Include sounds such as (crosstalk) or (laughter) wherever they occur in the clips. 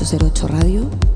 808 Radio.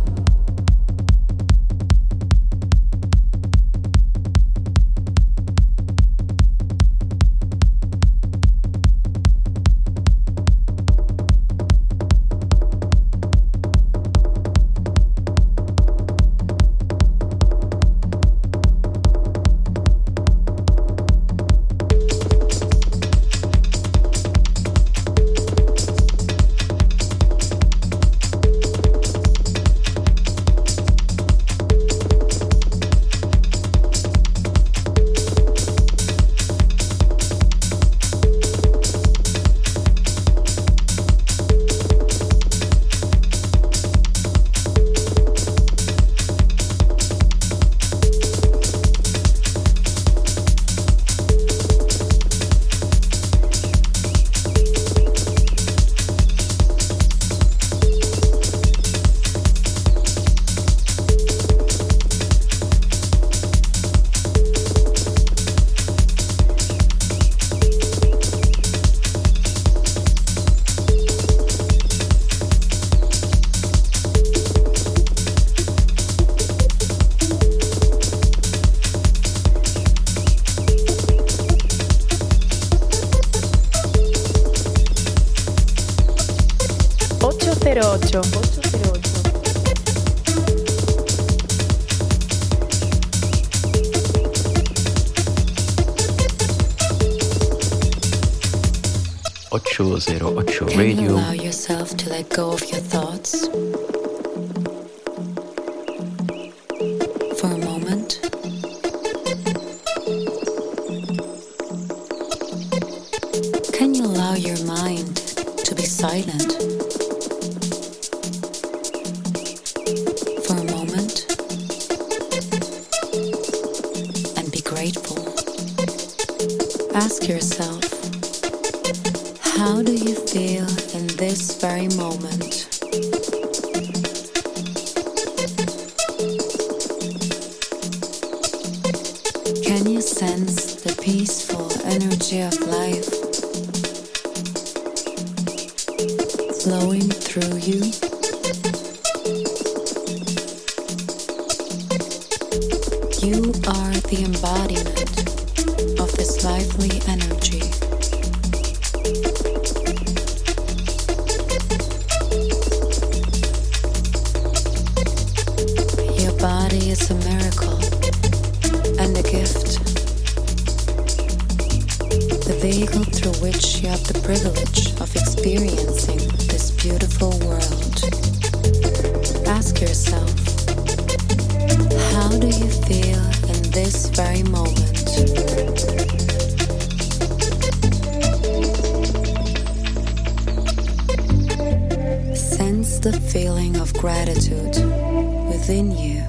within you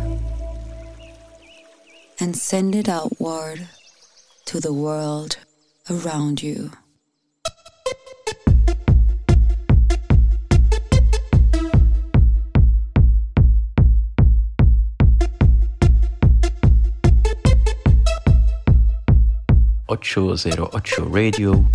and send it outward to the world around you. Ocho Zero Ocho Radio.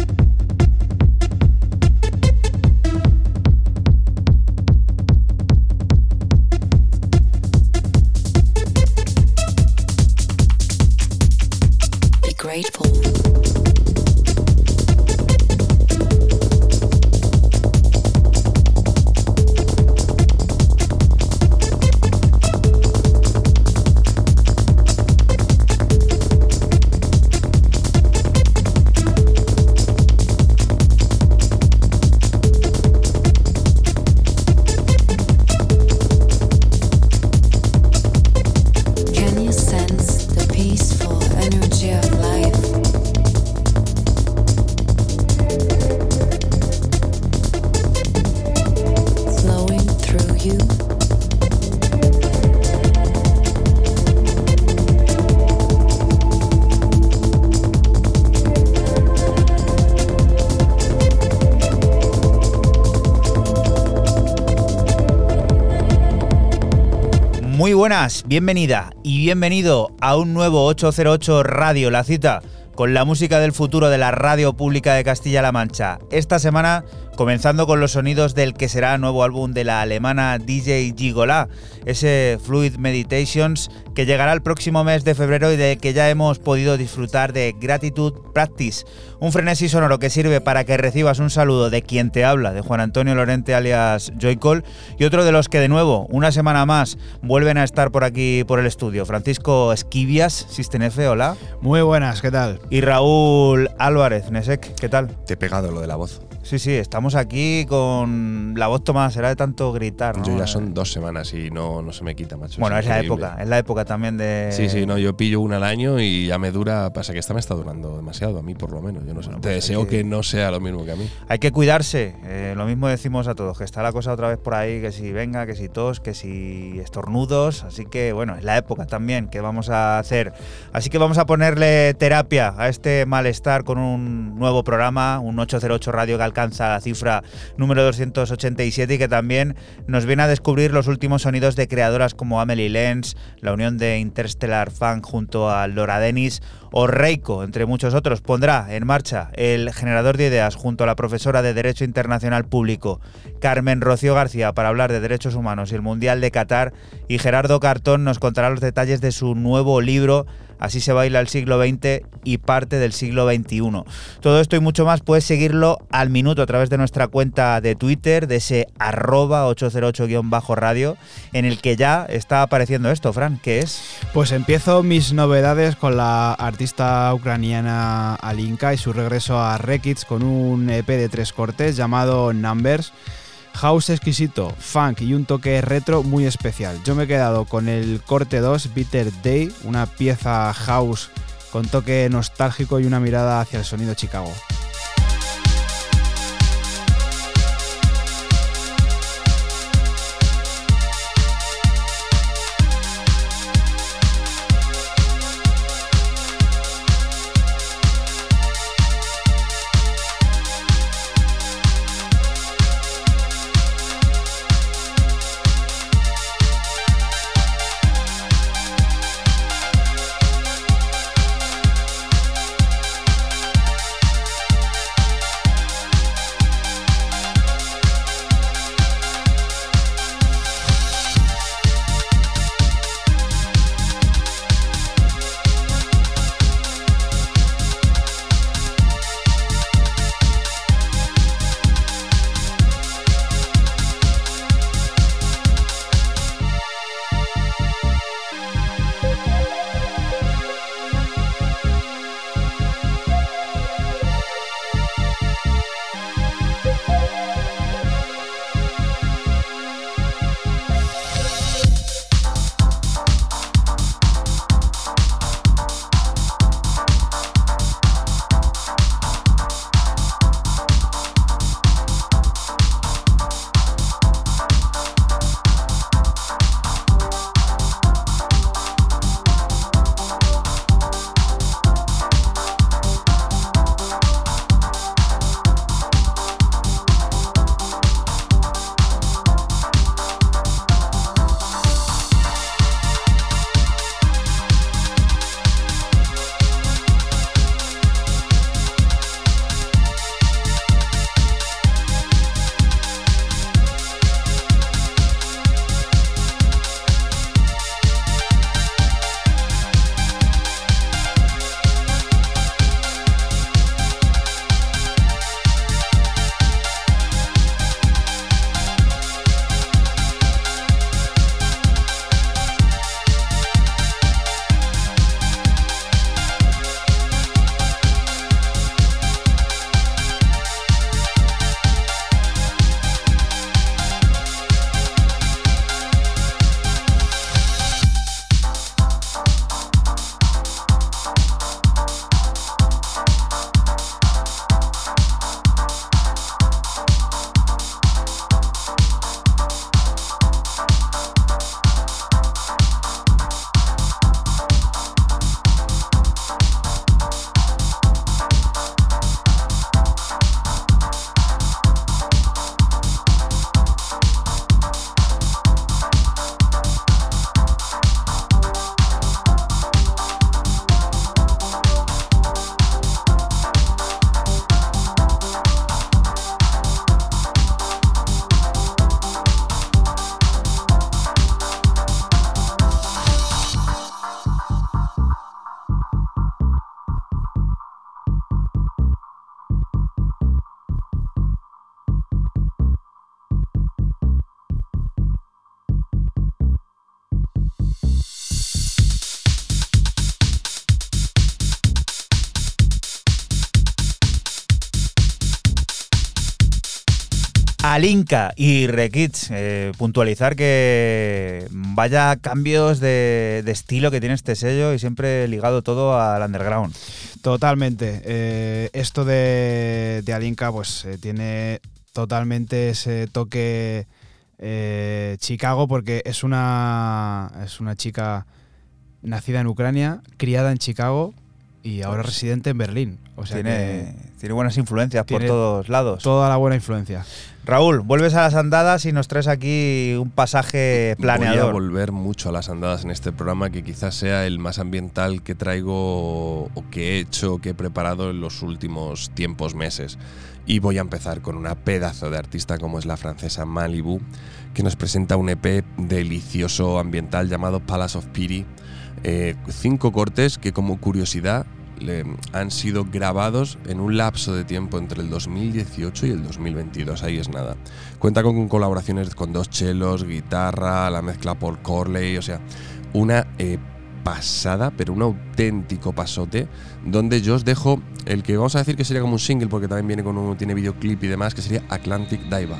Bienvenida y bienvenido a un nuevo 808 Radio, la cita con la música del futuro de la radio pública de Castilla-La Mancha. Esta semana comenzando con los sonidos del que será nuevo álbum de la alemana DJ Gigola, ese Fluid Meditations que llegará el próximo mes de febrero y del que ya hemos podido disfrutar de Gratitude Practice, un frenesí sonoro que sirve para que recibas un saludo de quien te habla, de Juan Antonio Lorente alias Joycol, y otro de los que de nuevo, una semana más, vuelven a estar por aquí por el estudio, Francisco Esquivias, System F, hola. Muy buenas, ¿qué tal? Y Raúl Álvarez, Nesek, ¿qué tal? Te he pegado lo de la voz. Sí, sí, estamos aquí con la voz tomada, será de tanto gritar, ¿no? Yo ya son dos semanas y no, no se me quita, macho. Bueno, es, la increíble. época, es la época también de. Sí, sí, no, yo pillo una al año y ya me dura. Pasa que esta me está durando demasiado, a mí por lo menos. Yo no sé. Bueno, Te pues hay deseo que- que... no sea lo mismo que a mí. Hay que cuidarse, eh, lo mismo decimos a todos, que está la cosa otra vez por ahí, que si venga, que si tos, que si estornudos, así que bueno, es la época también que vamos a hacer. Así que vamos a ponerle terapia a este malestar con un nuevo programa, un 808 Radio que alcanza la cifra número 287 y que también nos viene a descubrir los últimos sonidos de creadoras como Amelie Lenz, la unión de Interstellar Funk junto a Laura Dennis o Reiko, entre muchos otros, pondrá en marcha el generador de ideas junto a la profesora de Derecho Internacional Público, Carmen Rocío García, para hablar de derechos humanos y el Mundial de Qatar, y Gerardo Cartón nos contará los detalles de su nuevo libro, Así se baila el siglo XX y parte del siglo XXI. Todo esto y mucho más puedes seguirlo al minuto a través de nuestra cuenta de Twitter, de ese arroba 808-radio, en el que ya está apareciendo esto, Fran, ¿qué es? Pues empiezo mis novedades con la artista ucraniana Alinka y su regreso a Rekids con un EP de tres cortes llamado Numbers. House exquisito, funk y un toque retro muy especial. Yo me he quedado con el corte 2, Bitter Day, una pieza house con toque nostálgico y una mirada hacia el sonido Chicago. Alinka y Rekids. Eh, puntualizar que vaya cambios de, estilo que tiene este sello y siempre ligado todo al underground. Totalmente. Eh, esto de, Alinka, pues eh, tiene totalmente ese toque Chicago, porque es una, es una chica nacida en Ucrania, criada en Chicago y ahora residente en Berlín. O sea tiene, tiene buenas influencias por todos lados. toda la buena influencia. Raúl, vuelves a las andadas y nos traes aquí un pasaje Voy a planeador. volver mucho a las andadas en este programa, que quizás sea el más ambiental que traigo o que he hecho o que he preparado en los últimos tiempos, meses. Y voy a empezar con una pedazo de artista como es la francesa Malibu, que nos presenta un EP delicioso ambiental llamado Palace of Pity. Eh, cinco cortes que como curiosidad han sido grabados en un lapso de tiempo entre el 2018 y el 2022, ahí es nada. Cuenta con colaboraciones con dos chelos, guitarra, la mezcla por Corley, o sea, una eh, pasada, pero un auténtico pasote, donde yo os dejo el que vamos a decir que sería como un single, porque también viene con un, tiene videoclip y demás, que sería Atlantic Diva.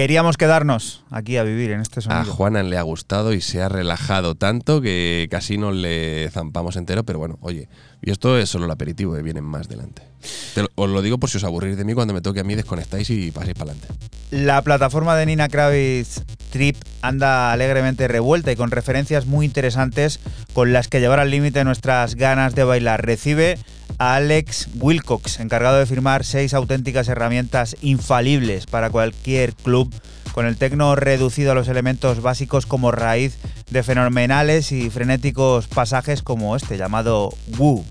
Queríamos quedarnos aquí a vivir en este A sonido. Juana le ha gustado y se ha relajado tanto que casi nos le zampamos entero, pero bueno, oye, y esto es solo el aperitivo, que vienen más delante. Te lo- os lo digo por si os aburrís de mí cuando me toque a mí, desconectáis y paséis para adelante. La plataforma de Nina Kravitz Trip anda alegremente revuelta y con referencias muy interesantes con las que llevar al límite nuestras ganas de bailar. Recibe a Alex Wilcox, encargado de firmar seis auténticas herramientas infalibles para cualquier club, con el tecno reducido a los elementos básicos como raíz de fenomenales y frenéticos pasajes como este llamado Woo.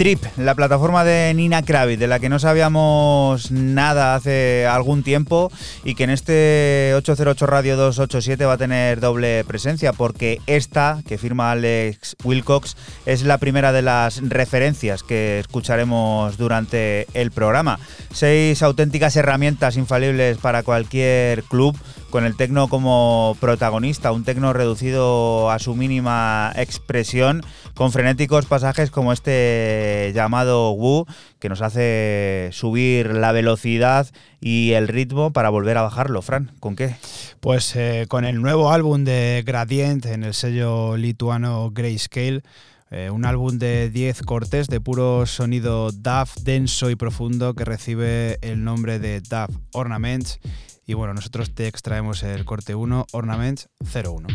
Trip, la plataforma de Nina Kravitz, de la que no sabíamos nada hace algún tiempo y que en este 808 Radio 287 va a tener doble presencia, porque esta, que firma Alex Wilcox, es la primera de las referencias que escucharemos durante el programa. Seis auténticas herramientas infalibles para cualquier club con el tecno como protagonista, un tecno reducido a su mínima expresión, con frenéticos pasajes como este llamado Wu, que nos hace subir la velocidad y el ritmo para volver a bajarlo. Fran, ¿con qué? Pues eh, con el nuevo álbum de Gradient en el sello lituano Grayscale. Eh, un álbum de 10 cortes de puro sonido DAF denso y profundo que recibe el nombre de DAF Ornaments y bueno, nosotros te extraemos el corte 1, Ornaments 01.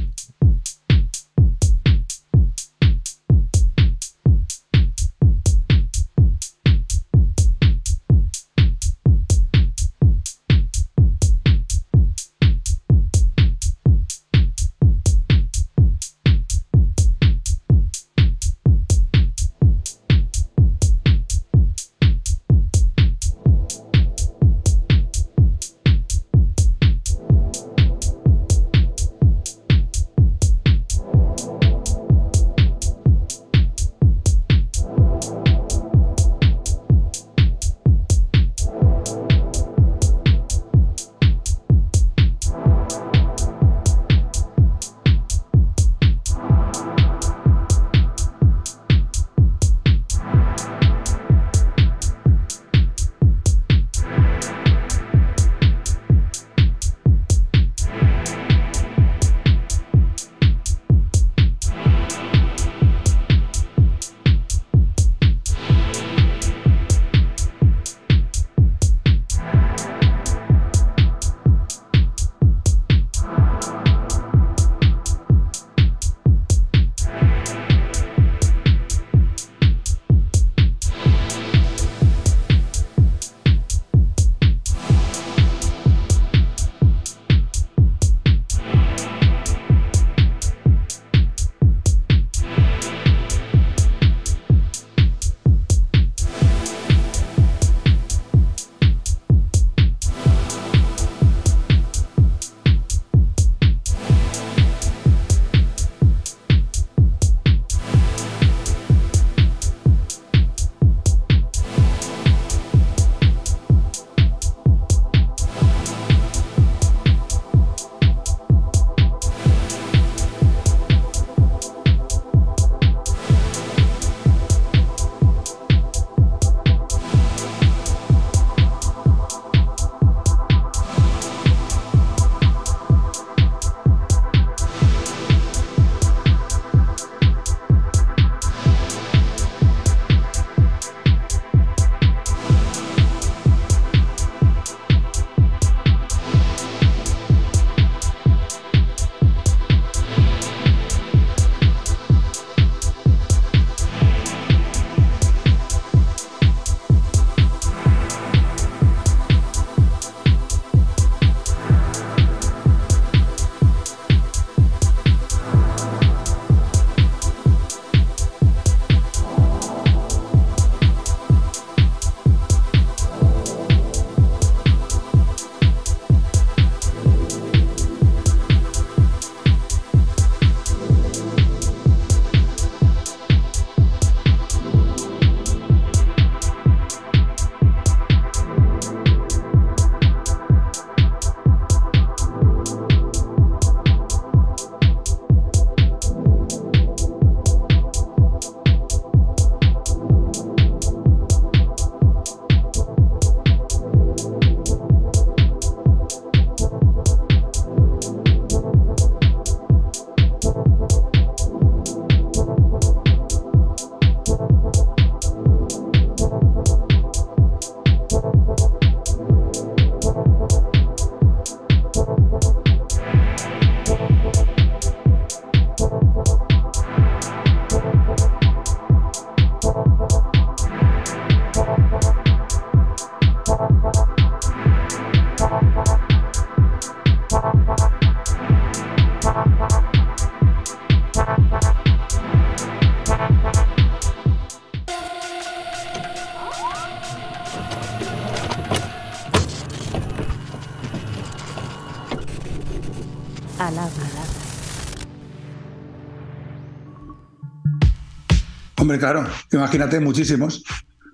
Claro, imagínate, muchísimos,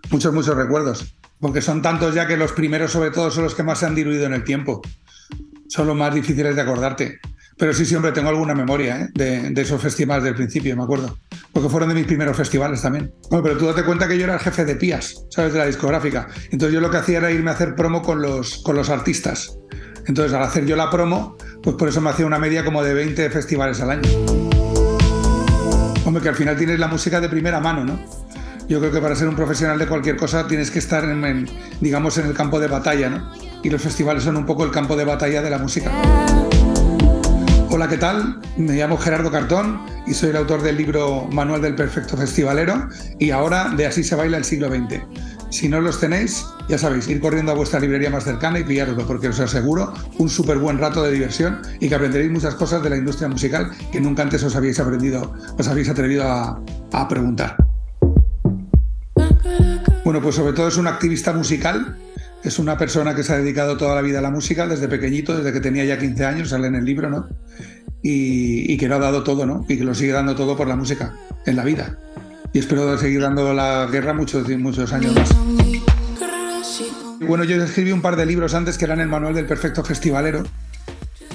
muchos, muchos recuerdos, porque son tantos ya que los primeros sobre todo son los que más se han diluido en el tiempo, son los más difíciles de acordarte. Pero sí, siempre tengo alguna memoria ¿eh? de, de esos festivales del principio, me acuerdo, porque fueron de mis primeros festivales también. Bueno, pero tú date cuenta que yo era el jefe de Pías, ¿sabes? De la discográfica. Entonces yo lo que hacía era irme a hacer promo con los, con los artistas. Entonces al hacer yo la promo, pues por eso me hacía una media como de 20 festivales al año. Que al final tienes la música de primera mano, ¿no? Yo creo que para ser un profesional de cualquier cosa tienes que estar, en, en, digamos, en el campo de batalla, ¿no? Y los festivales son un poco el campo de batalla de la música. Hola, ¿qué tal? Me llamo Gerardo Cartón y soy el autor del libro Manual del Perfecto Festivalero y ahora de Así se baila el siglo XX. Si no los tenéis, ya sabéis, ir corriendo a vuestra librería más cercana y pillároslo, porque os aseguro un súper buen rato de diversión y que aprenderéis muchas cosas de la industria musical que nunca antes os habéis aprendido, os habéis atrevido a, a preguntar. Bueno, pues sobre todo es un activista musical, es una persona que se ha dedicado toda la vida a la música, desde pequeñito, desde que tenía ya 15 años, sale en el libro, ¿no? Y, y que lo ha dado todo, ¿no? Y que lo sigue dando todo por la música, en la vida. Y espero seguir dando la guerra muchos, muchos años más. Bueno, yo escribí un par de libros antes que eran el manual del perfecto festivalero,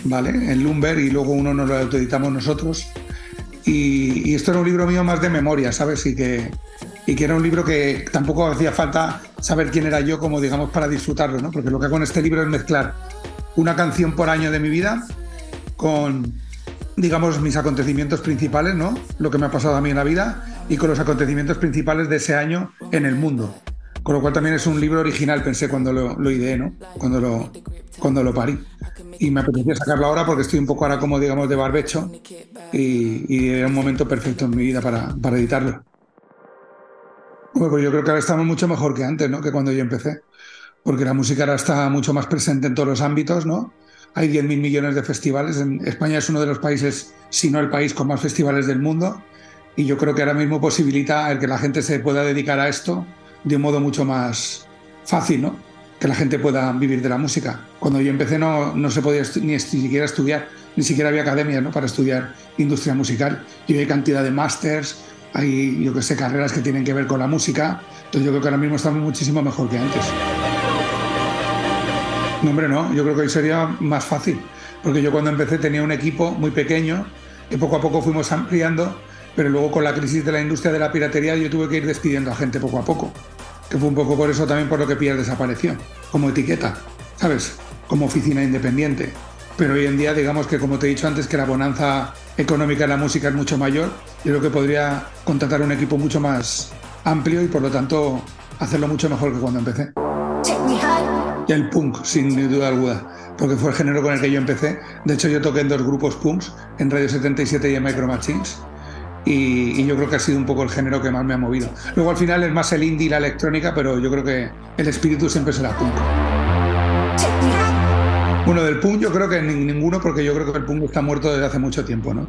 ¿vale? En Lumber y luego uno nos lo autoeditamos nosotros. Y, y, esto era un libro mío más de memoria, ¿sabes? Y que, y que era un libro que tampoco hacía falta saber quién era yo como, digamos, para disfrutarlo, ¿no? Porque lo que hago en este libro es mezclar una canción por año de mi vida con, digamos, mis acontecimientos principales, ¿no? Lo que me ha pasado a mí en la vida y con los acontecimientos principales de ese año en el mundo. Con lo cual también es un libro original, pensé cuando lo, lo ideé, ¿no? Cuando lo, cuando lo parí. Y me apetecía sacarlo ahora porque estoy un poco ahora como, digamos, de barbecho y, y era un momento perfecto en mi vida para, para editarlo. Bueno, pues yo creo que ahora estamos mucho mejor que antes, ¿no? Que cuando yo empecé. Porque la música ahora está mucho más presente en todos los ámbitos, ¿no? Hay 10.000 millones de festivales. En España es uno de los países, si no el país con más festivales del mundo. Y yo creo que ahora mismo posibilita el que la gente se pueda dedicar a esto de un modo mucho más fácil, ¿no? Que la gente pueda vivir de la música. Cuando yo empecé no, no se podía ni, siquiera estudiar, ni siquiera había academias ¿no? para estudiar industria musical. Y hay cantidad de másters, hay, yo que sé, carreras que tienen que ver con la música. Entonces yo creo que ahora mismo estamos muchísimo mejor que antes. No, hombre, no, yo creo que hoy sería más fácil, porque yo cuando empecé tenía un equipo muy pequeño, que poco a poco fuimos ampliando, pero luego con la crisis de la industria de la piratería yo tuve que ir despidiendo a gente poco a poco, que fue un poco por eso también por lo que Pierre desapareció, como etiqueta, ¿sabes? Como oficina independiente. Pero hoy en día, digamos que como te he dicho antes, que la bonanza económica en la música es mucho mayor, yo creo que podría contratar un equipo mucho más amplio y por lo tanto hacerlo mucho mejor que cuando empecé. Y el punk, sin duda alguna, porque fue el género con el que yo empecé. De hecho, yo toqué en dos grupos punks, en Radio 77 y en Micro Machines. Y, y, yo creo que ha sido un poco el género que más me ha movido. Luego al final es más el indie y la electrónica, pero yo creo que el espíritu siempre será punk. Bueno, del punk yo creo que ninguno, porque yo creo que el punk está muerto desde hace mucho tiempo, ¿no?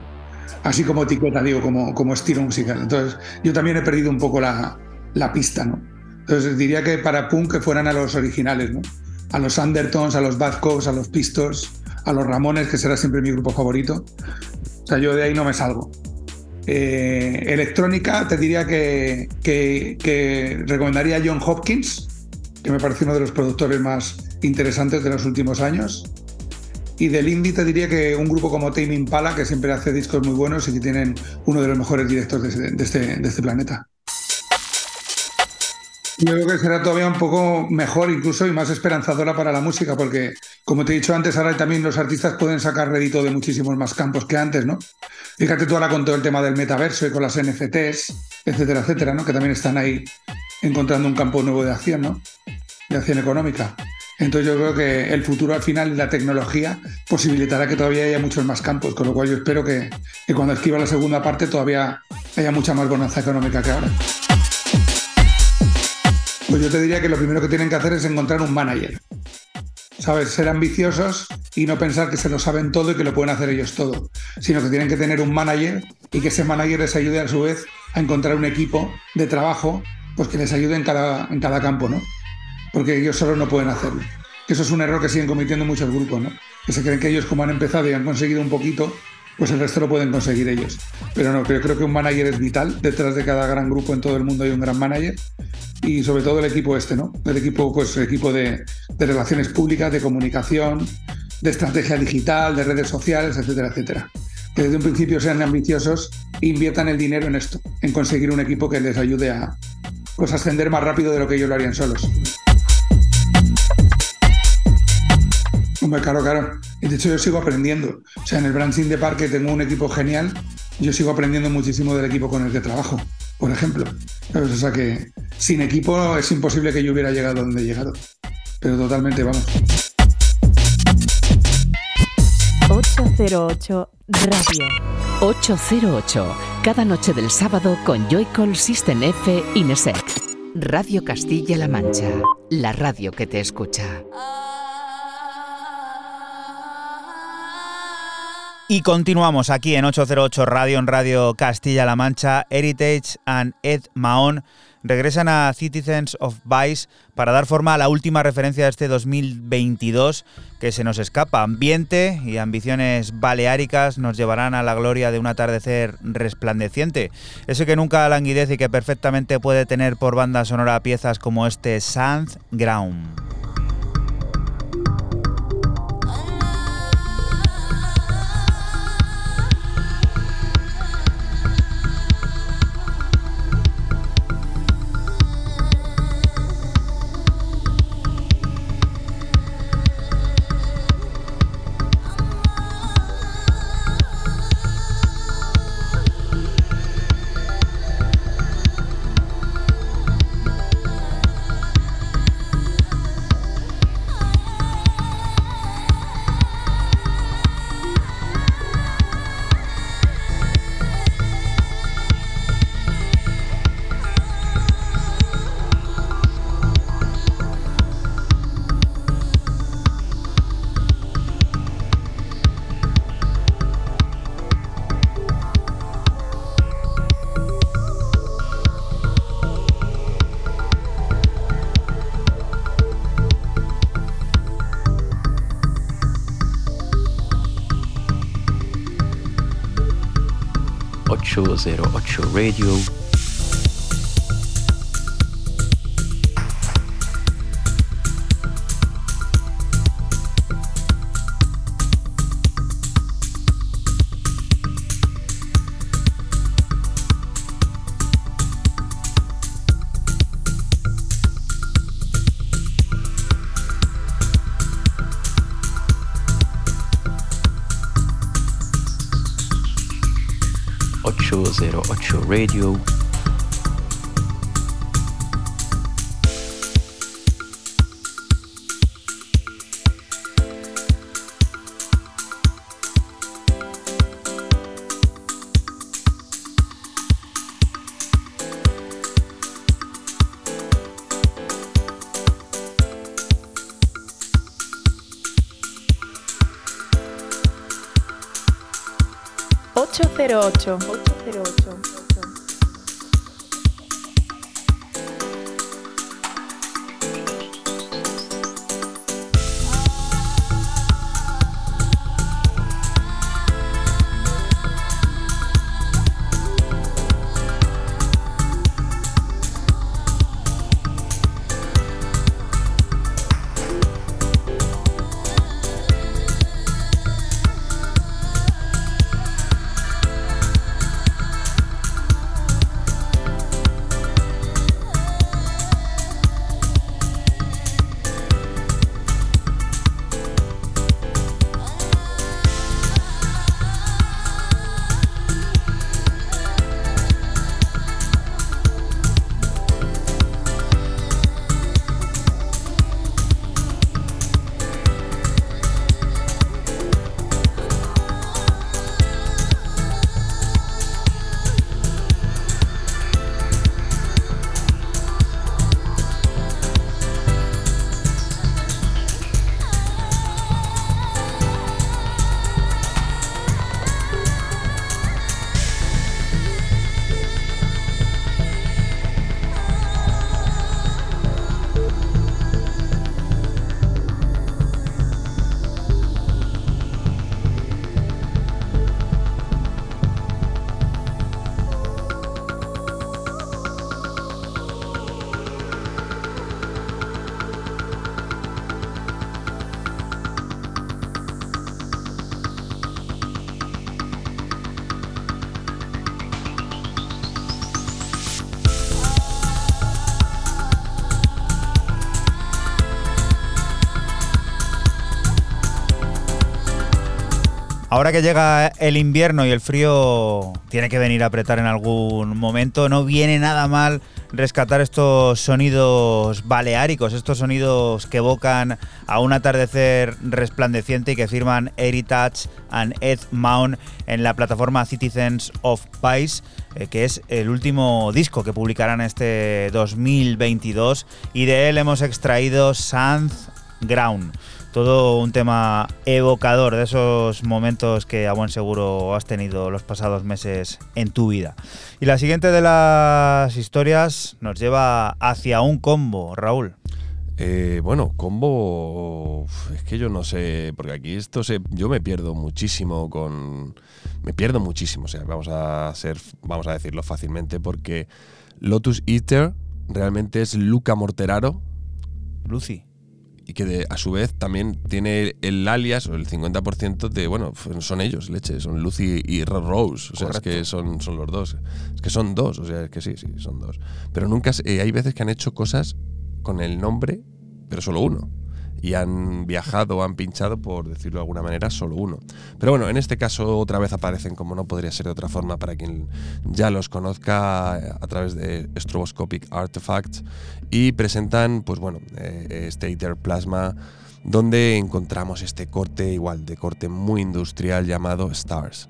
Así como etiqueta, digo, como, como estilo musical. Entonces, yo también he perdido un poco la, la pista, ¿no? Entonces diría que para punk que fueran a los originales, ¿no? A los Undertones, a los Bad Cops, a los Pistols, a los Ramones, que será siempre mi grupo favorito. O sea, yo de ahí no me salgo. Eh, electrónica, te diría que, que, recomendaría a John Hopkins, que me parece uno de los productores más interesantes de los últimos años. Y del indie te diría que un grupo como Tame Impala, que siempre hace discos muy buenos y que tienen uno de los mejores directos de, de, este, de este planeta. Yo creo que será todavía un poco mejor incluso y más esperanzadora para la música, porque como te he dicho antes, ahora también los artistas pueden sacar rédito de muchísimos más campos que antes, ¿no? Fíjate tú ahora con todo el tema del metaverso y con las NFTs, etcétera, etcétera, ¿no? Que también están ahí encontrando un campo nuevo de acción, ¿no? De acción económica. Entonces yo creo que el futuro al final la tecnología posibilitará que todavía haya muchos más campos, con lo cual yo espero que, que cuando escriba la segunda parte todavía haya mucha más bonanza económica que ahora. Pues yo te diría que lo primero que tienen que hacer es encontrar un manager. ¿Sabes? Ser ambiciosos y no pensar que se lo saben todo y que lo pueden hacer ellos todo, sino que tienen que tener un manager y que ese manager les ayude a su vez a encontrar un equipo de trabajo pues que les ayude en cada, en cada campo, ¿no? Porque ellos solo no pueden hacerlo. Eso es un error que siguen cometiendo muchos grupos, ¿no? Que se creen que ellos como han empezado y han conseguido un poquito, pues el resto lo pueden conseguir ellos. Pero no, yo creo que un manager es vital. Detrás de cada gran grupo en todo el mundo hay un gran manager. Y sobre todo el equipo este, ¿no? El equipo, pues el equipo de, relaciones públicas, de comunicación, de estrategia digital, de redes sociales, etcétera, etcétera. Que desde un principio sean ambiciosos e inviertan el dinero en esto, en conseguir un equipo que les ayude a pues, ascender más rápido de lo que ellos lo harían solos. Hombre, claro, claro. Y de hecho yo sigo aprendiendo. O sea, en el Branching de Parque tengo un equipo genial. Yo sigo aprendiendo muchísimo del equipo con el que trabajo, por ejemplo. ¿Sabes? O sea que sin equipo es imposible que yo hubiera llegado donde he llegado. Pero totalmente, vamos. 808 Radio. 808, cada noche del sábado con Joycall System F Inesec. Radio Castilla-La Mancha, la radio que te escucha. Y continuamos aquí en 808 Radio, en Radio Castilla-La Mancha. Heritage and Ed Mahon regresan a Citizens of Vice para dar forma a la última referencia de este 2022 que se nos escapa. Ambiente y ambiciones baleáricas nos llevarán a la gloria de un atardecer resplandeciente. Ese que nunca languidece y que perfectamente puede tener por banda sonora piezas como este Sand Ground. 008 Radio. Show Radio. Ocho. Ahora que llega el invierno y el frío tiene que venir a apretar en algún momento, no viene nada mal rescatar estos sonidos baleáricos, estos sonidos que evocan a un atardecer resplandeciente y que firman Heritage and Ed Mount en la plataforma Citizens of Vice, eh, que es el último disco que publicarán este 2022 y de él hemos extraído Sand Ground todo un tema evocador de esos momentos que a buen seguro has tenido los pasados meses en tu vida. Y la siguiente de las historias nos lleva hacia un combo, Raúl. Eh, bueno, combo. Es que yo no sé. Porque aquí esto se. Yo me pierdo muchísimo con. Me pierdo muchísimo. O sea, vamos a ser. Vamos a decirlo fácilmente. Porque Lotus Eater realmente es Luca Morteraro. Lucy y que a su vez también tiene el alias o el 50% de, bueno, son ellos, leche, son Lucy y Rose, o sea, es que son, son los dos, es que son dos, o sea, es que sí, sí, son dos. Pero nunca, eh, hay veces que han hecho cosas con el nombre, pero solo uno y han viajado han pinchado, por decirlo de alguna manera, solo uno. Pero bueno, en este caso otra vez aparecen, como no podría ser de otra forma, para quien ya los conozca a través de Stroboscopic Artifacts y presentan, pues bueno, eh, Stater Plasma donde encontramos este corte igual, de corte muy industrial llamado Stars.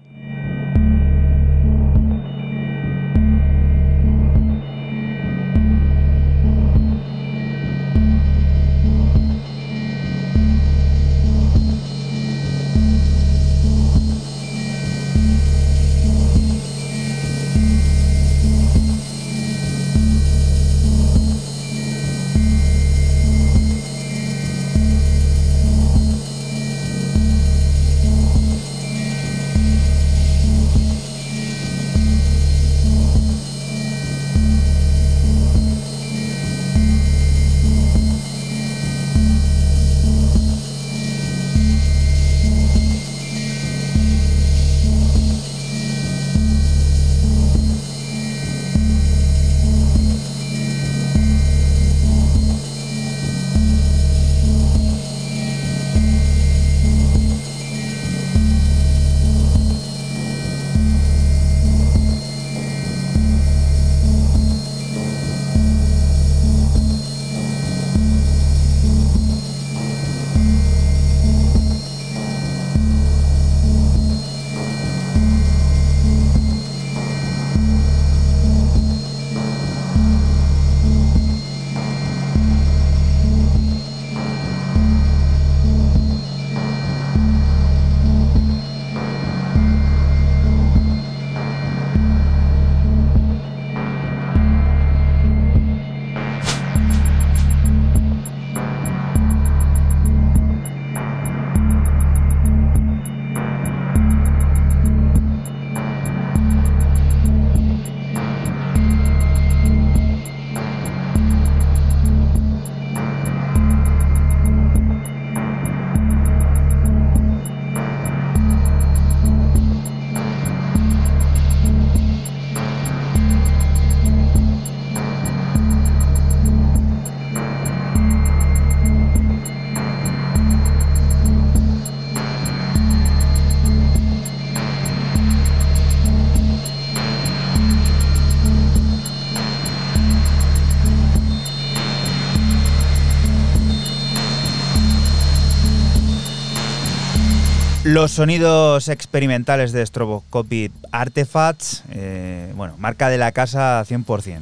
Los sonidos experimentales de Stroboscopic Artifacts, eh, bueno, marca de la casa 100%.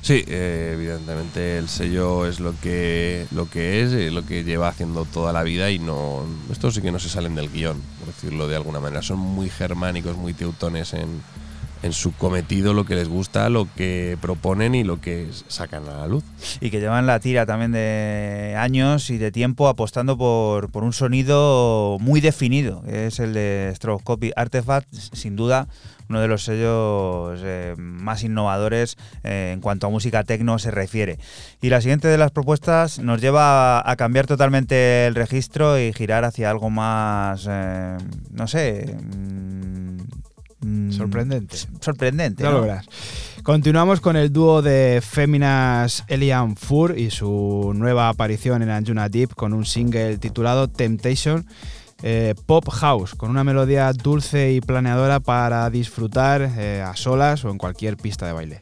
Sí, eh, evidentemente el sello es lo que, lo que es, eh, lo que lleva haciendo toda la vida y no. Estos sí que no se salen del guion, por decirlo de alguna manera. Son muy germánicos, muy teutones en, en su cometido lo que les gusta, lo que proponen y lo que sacan a la luz. Y que llevan la tira también de años y de tiempo apostando por, un sonido muy definido, que es el de Stroboscopic Artifact, sin duda uno de los sellos eh, más innovadores eh, en cuanto a música techno se refiere. Y la siguiente de las propuestas nos lleva a, cambiar totalmente el registro y girar hacia algo más, eh, no sé, mm, Mm, sorprendente. Sorprendente. Continuamos con el dúo de féminas Elian Fur y su nueva aparición en Anjuna Deep con un single titulado Temptation eh, pop house, con una melodía dulce y planeadora para disfrutar eh, a solas o en cualquier pista de baile.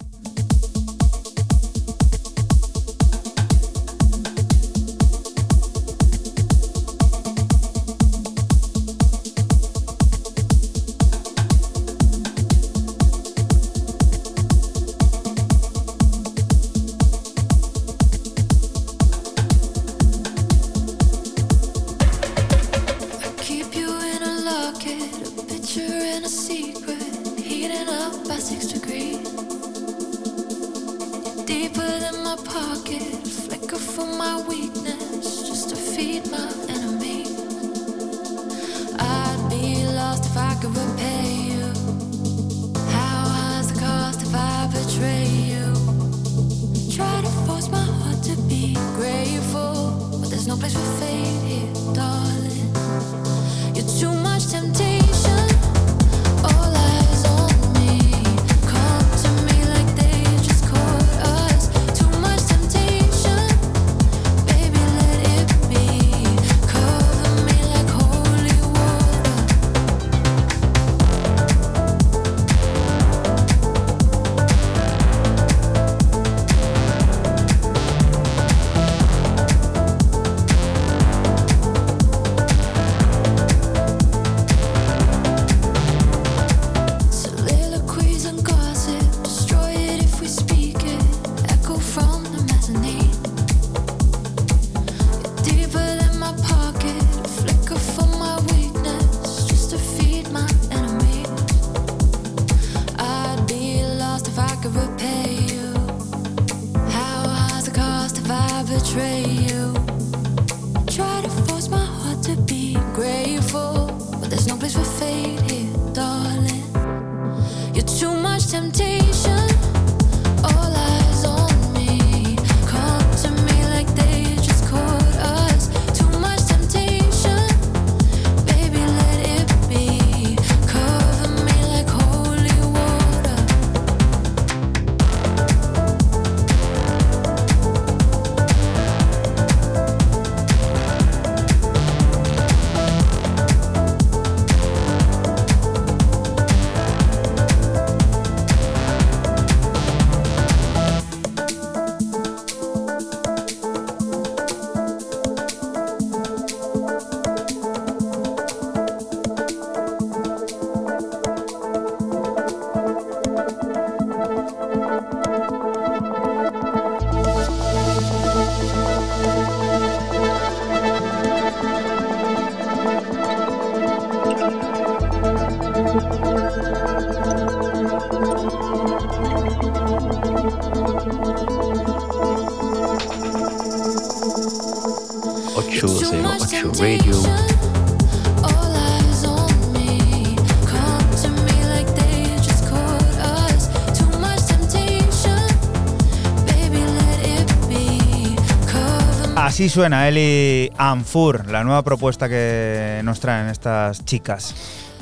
Así suena Eli Anfur, la nueva propuesta que nos traen estas chicas.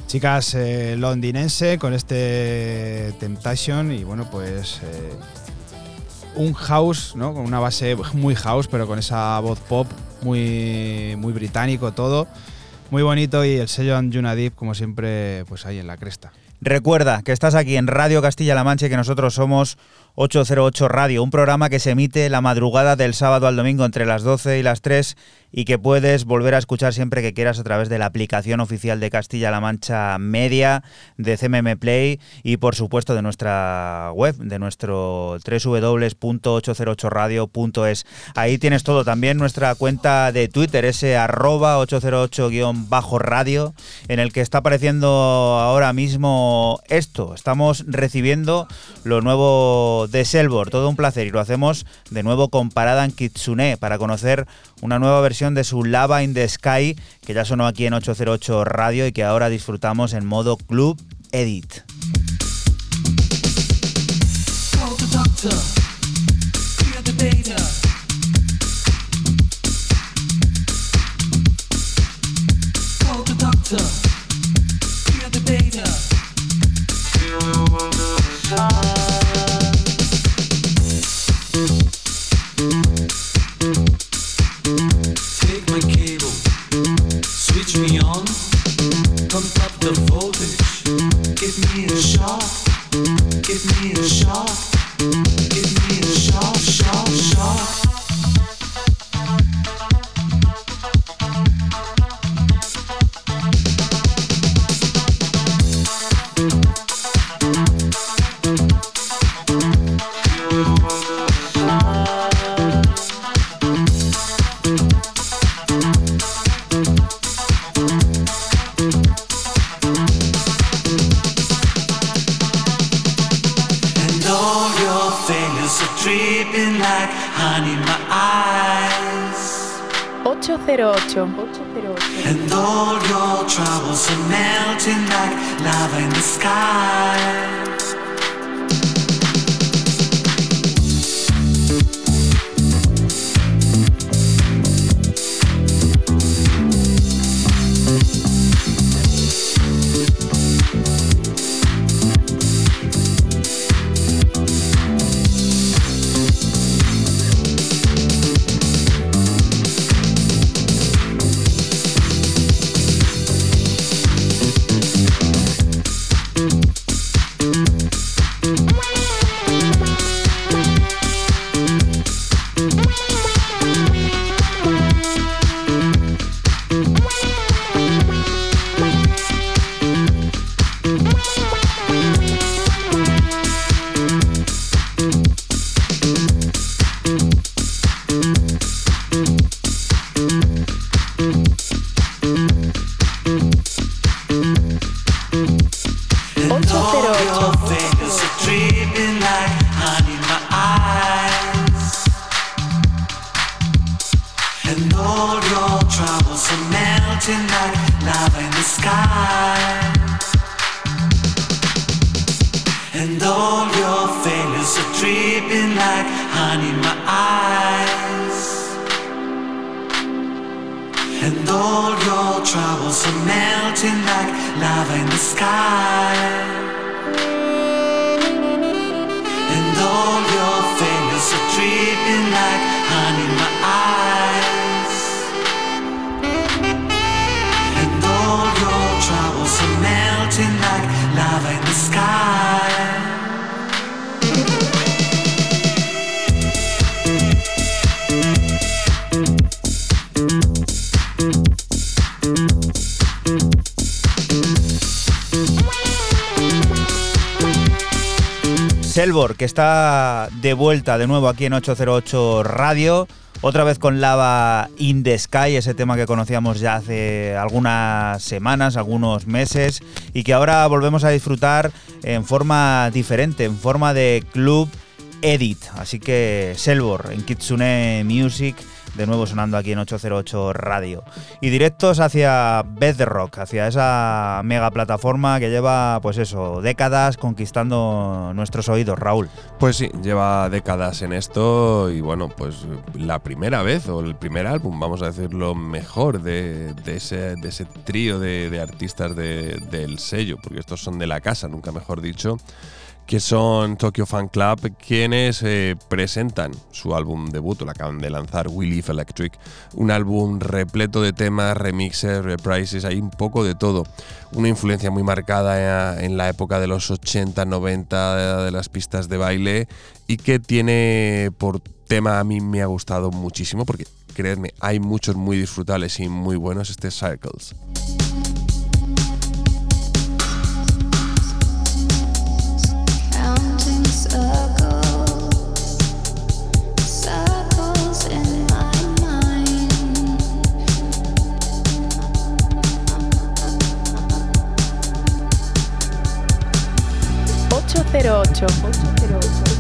Chicas eh, londinense con este Temptation y bueno, pues eh, un house, ¿no? Con una base muy house, pero con esa voz pop muy, muy británico todo. Muy bonito y el sello Anjuna Deep, como siempre, pues ahí en la cresta. Recuerda que estás aquí en Radio Castilla-La Mancha y que nosotros somos 808 Radio, un programa que se emite la madrugada del sábado al domingo entre las 12 y las 3 y que puedes volver a escuchar siempre que quieras a través de la aplicación oficial de Castilla-La Mancha Media, de CMM Play y por supuesto de nuestra web, de nuestro www.808radio.es. Ahí tienes todo, también nuestra cuenta de Twitter, ese arroba 808-radio, en el que está apareciendo ahora mismo esto. Estamos recibiendo lo nuevo de Selbor, todo un placer y lo hacemos de nuevo con Parada en Kitsune para conocer una nueva versión de su Lava in the Sky que ya sonó aquí en 808 Radio y que ahora disfrutamos en modo Club Edit. Call the doctor. Up the voltage, Give me a shot, give me a shot, give me a shot, shot, shot. Like honey in my eyes. 808. 808. And all your troubles are melting like lava in the sky. Está de vuelta de nuevo aquí en 808 Radio, otra vez con Lava in the Sky, ese tema que conocíamos ya hace algunas semanas, algunos meses, y que ahora volvemos a disfrutar en forma diferente, en forma de club edit. Así que Selvor en Kitsune Music de nuevo sonando aquí en 808 Radio. Y directos hacia Bedrock, hacia esa mega plataforma que lleva, pues eso, décadas conquistando nuestros oídos, Raúl. Pues sí, lleva décadas en esto y bueno, pues la primera vez o el primer álbum, vamos a decirlo mejor, de, ese, trío de, artistas de- del sello, porque estos son de la casa, nunca mejor dicho, que son Tokyo Fan Club, quienes eh, presentan su álbum debut, lo acaban de lanzar, We Live Electric, un álbum repleto de temas, remixes, reprises, hay un poco de todo. Una influencia muy marcada eh, en la época de los 80, 90 de las pistas de baile y que tiene por tema a mí me ha gustado muchísimo porque creedme, hay muchos muy disfrutables y muy buenos este Circles. 808. 808.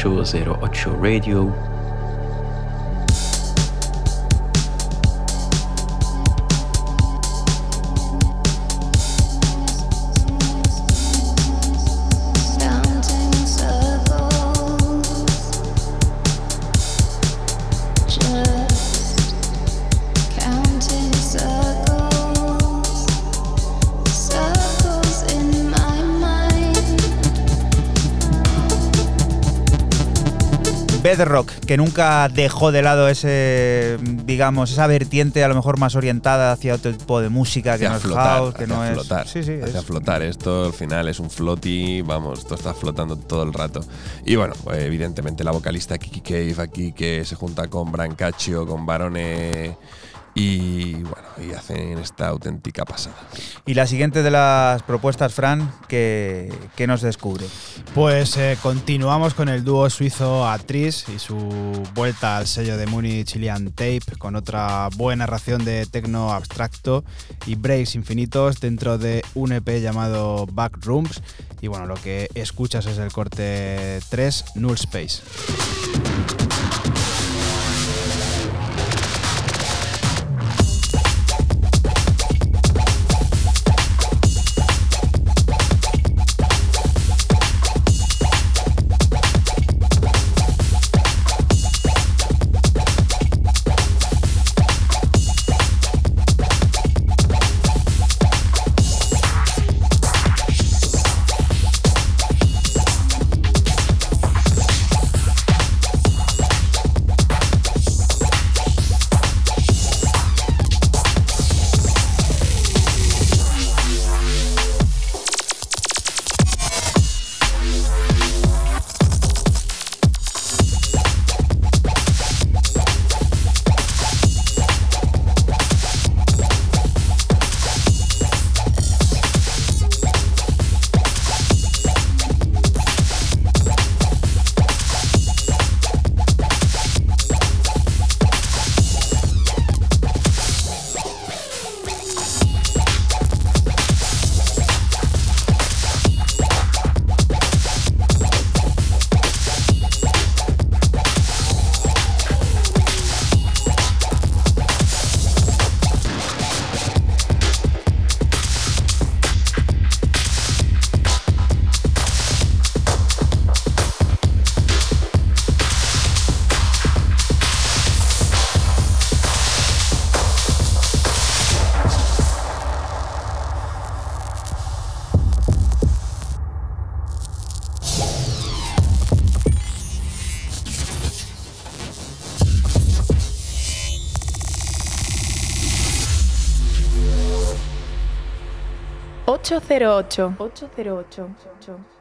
808 Radio. Bedrock, que nunca dejó de lado ese, digamos, esa vertiente a lo mejor más orientada hacia otro tipo de música que Hacia no es flotar, house, que hacia no es. flotar, Sí, sí, hacia es- flotar. Esto al final es un floaty, vamos, esto está flotando todo el rato. Y bueno, evidentemente la vocalista Kiki Cave aquí que se junta con Brancaccio, con Barone y bueno, y hacen esta auténtica pasada. Y la siguiente de las propuestas, Fran, que, que nos descubre. Pues eh, continuamos con el dúo suizo Atris y su vuelta al sello de Munich Chilean Tape con otra buena ración de tecno abstracto y breaks infinitos dentro de un EP llamado Backrooms. Y bueno, lo que escuchas es el corte 3, Null Space. 808. 808. 808.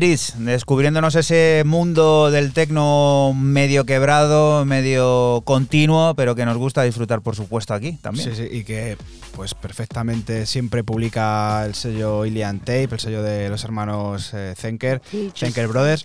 Descubriéndonos ese mundo del tecno medio quebrado, medio continuo, pero que nos gusta disfrutar, por supuesto, aquí también. Sí, sí, y que pues perfectamente siempre publica el sello Ilian Tape, el sello de los hermanos eh, Zenker, Zenker Brothers.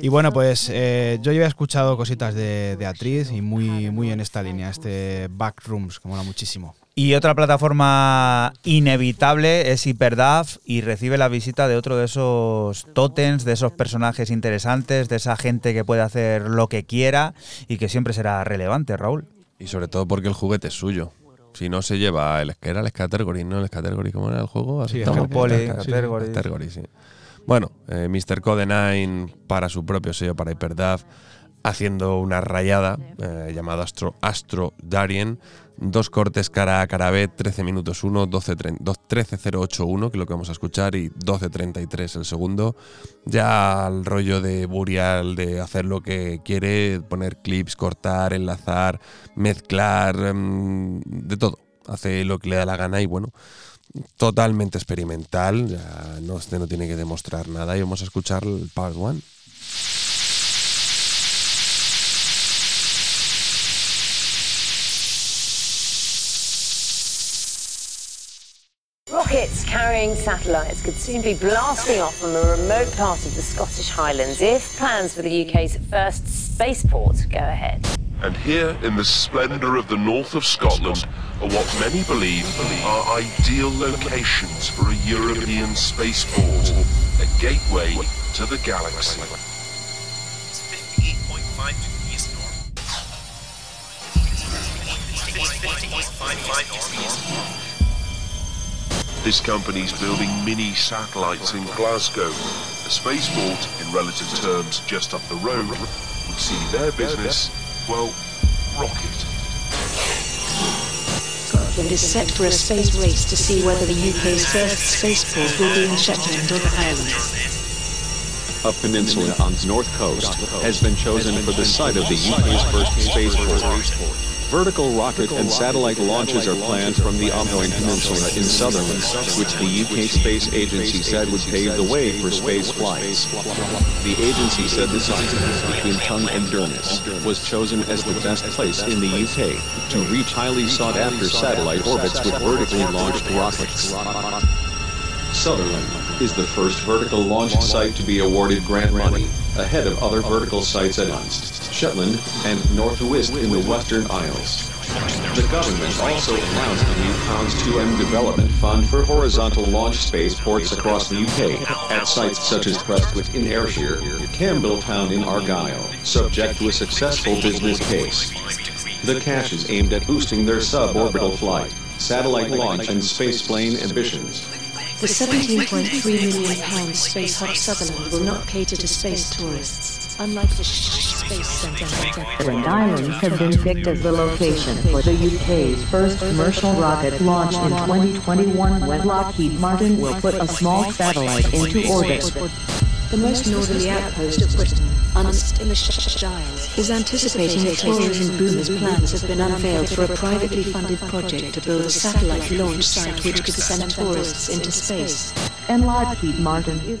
Y bueno, pues eh, yo ya había escuchado cositas de, de Atriz y muy, muy en esta línea, este Backrooms, que mola muchísimo. Y otra plataforma inevitable es HyperDAF y recibe la visita de otro de esos tótems, de esos personajes interesantes, de esa gente que puede hacer lo que quiera y que siempre será relevante, Raúl. Y sobre todo porque el juguete es suyo. Si no se lleva el que era el Category, ¿no? El Category, ¿cómo era el juego? Sí. Monopoly, El Category. Category, sí. Bueno, eh, Mr. Code 9 para su propio sello, para HyperDAF, haciendo una rayada eh, llamado Astro, Astro Darien. Dos cortes cara A, cara B, 13 minutos 1, 12, 13081, que es lo que vamos a escuchar, y 12.33 el segundo. Ya al rollo de Burial, de hacer lo que quiere, poner clips, cortar, enlazar, mezclar, em, de todo. Hace lo que le da la gana y bueno, totalmente experimental. Ya no, este no tiene que demostrar nada y vamos a escuchar el Part 1. Rockets satellites could soon be blasting off from a remote part of the Scottish Highlands if plans for the UK's first spaceport go ahead. And here, in the splendour of the north of Scotland, are what many believe are ideal locations for a European spaceport, a gateway to the galaxy. This company's building mini satellites in Glasgow. A spaceport, in relative terms, just up the road, would see their business, well, rocket. Scotland is set for a space race to see whether the UK's first spaceport will be in Shetland or the Highlands. A peninsula on the north coast has been chosen for the site of the UK's first spaceport. Vertical rocket and satellite launches are planned from the Aumoin Peninsula in Sutherland, which the UK Space Agency said would pave the way for space flights. The agency said the site between Tongue and Durness was chosen as the best place in the UK to reach highly sought-after satellite orbits with vertically launched rockets. Sutherland is the first vertical launch site to be awarded grant money, ahead of other vertical sites at Unst, Shetland, and North Uist in the Western Isles. The government also announced a new Pounds 2M development fund for horizontal launch spaceports across the UK, at sites such as Prestwick in Ayrshire, Campbelltown in Argyll, subject to a successful business case. The cash is aimed at boosting their suborbital flight, satellite launch and spaceplane ambitions. The £17.3 million Space Hub Sutherland will not cater to space tourists, unlike the Space Centre. Shetland Islands have been picked as the location for the UK's first commercial rocket launch in 2021 when Lockheed Martin will put a small satellite into orbit. The most northerly outpost of Britain, Unst in the Sh- Isles, is anticipating that tourism boomers' plans have been unveiled for a privately funded project to build a satellite launch site which could send tourists into space. And Lockheed Martin is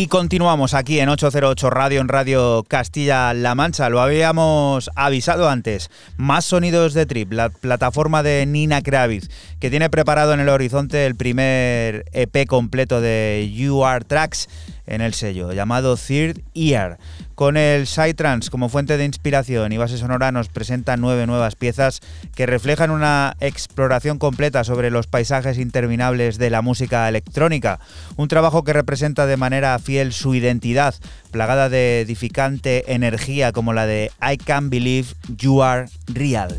Y continuamos aquí en 808 Radio, en Radio Castilla-La Mancha. Lo habíamos avisado antes. Más sonidos de Trip, la plataforma de Nina Kravitz, que tiene preparado en el horizonte el primer EP completo de You Are Tracks en el sello, llamado Third Ear. Con el Psytrance como fuente de inspiración y base sonora nos presenta nueve nuevas piezas que reflejan una exploración completa sobre los paisajes interminables de la música electrónica. Un trabajo que representa de manera fiel su identidad, plagada de edificante energía como la de I Can't Believe You Are Real.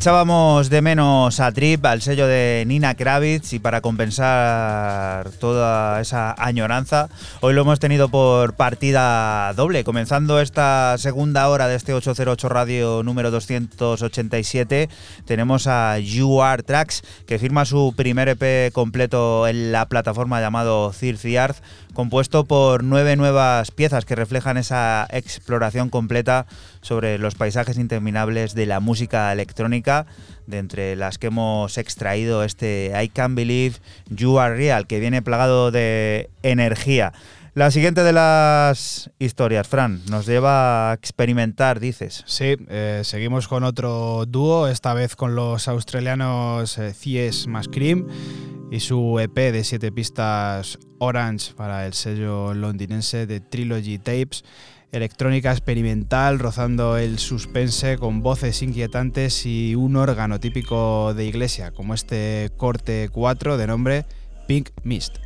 Echábamos de menos a Trip, al sello de Nina Kravitz, y para compensar toda esa añoranza, hoy lo hemos tenido por partida doble, comenzando esta segunda hora de este 808 Radio número 287. Tenemos a You Are Tracks, que firma su primer EP completo en la plataforma llamado Third Earth, compuesto por nueve nuevas piezas que reflejan esa exploración completa sobre los paisajes interminables de la música electrónica, de entre las que hemos extraído este I Can't Believe You Are Real, que viene plagado de energía. La siguiente de las historias, Fran, nos lleva a experimentar, dices. Sí, eh, seguimos con otro dúo, esta vez con los australianos eh, Cies más Cream y su EP de siete pistas Orange para el sello londinense de Trilogy Tapes electrónica experimental rozando el suspense con voces inquietantes y un órgano típico de iglesia, como este corte 4 de nombre Pink Mist.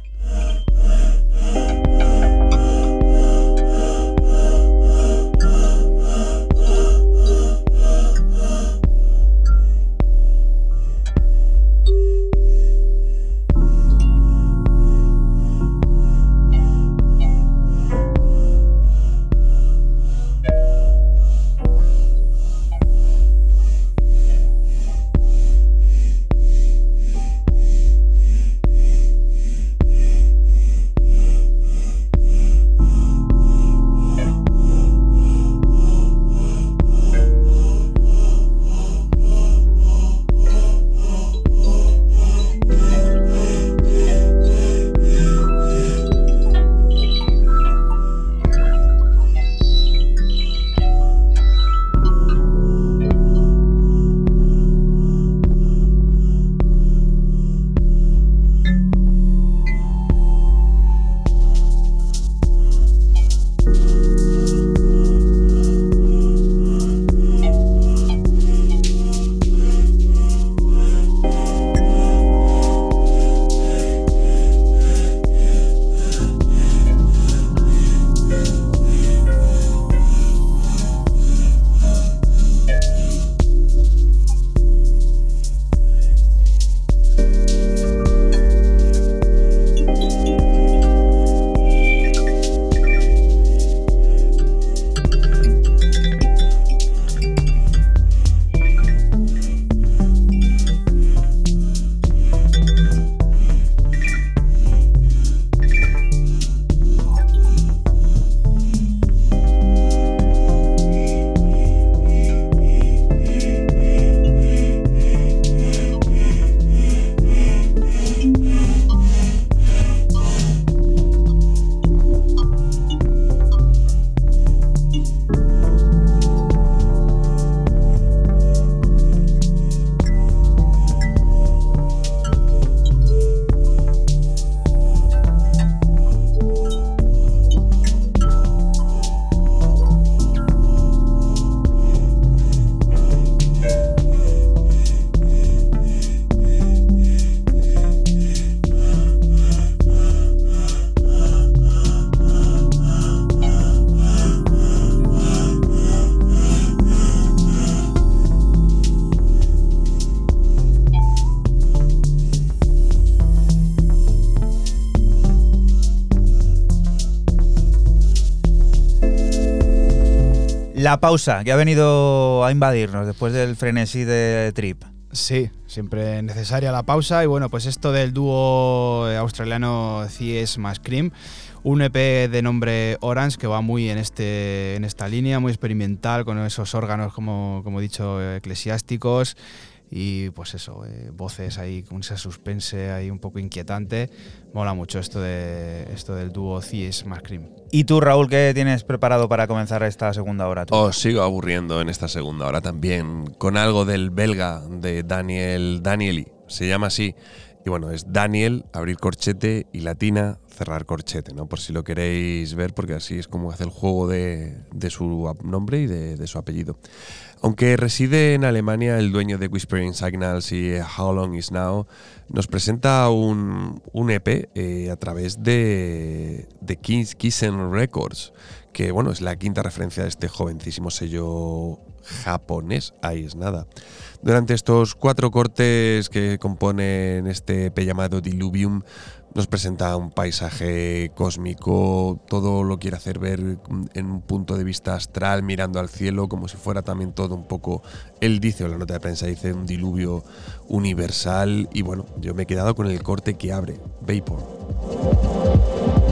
La pausa que ha venido a invadirnos después del frenesí de Trip. Sí, siempre necesaria la pausa. Y bueno, pues esto del dúo australiano Cies más Cream, un EP de nombre Orange que va muy en, este, en esta línea, muy experimental, con esos órganos, como, como he dicho, eclesiásticos. Y pues eso, eh, voces ahí con ese suspense ahí un poco inquietante. Mola mucho esto, de, esto del dúo Cies más Cream. ¿Y tú, Raúl, qué tienes preparado para comenzar esta segunda hora? tú? Os sigo aburriendo en esta segunda hora también con algo del belga de Daniel Danieli. Se llama así. Y bueno, es Daniel, abrir corchete y latina, cerrar corchete, ¿no? Por si lo queréis ver, porque así es como hace el juego de, de su nombre y de, de su apellido. Aunque reside en Alemania, el dueño de Whispering Signals y How Long Is Now nos presenta un, un EP eh, a través de, de Kiss, Kissen Records, que bueno, es la quinta referencia de este jovencísimo sello japonés, ahí es nada. Durante estos cuatro cortes que componen este EP llamado Diluvium, nos presenta un paisaje cósmico, todo lo quiere hacer ver en un punto de vista astral, mirando al cielo, como si fuera también todo un poco, él dice, o la nota de prensa dice, un diluvio universal, y bueno, yo me he quedado con el corte que abre, Vapor.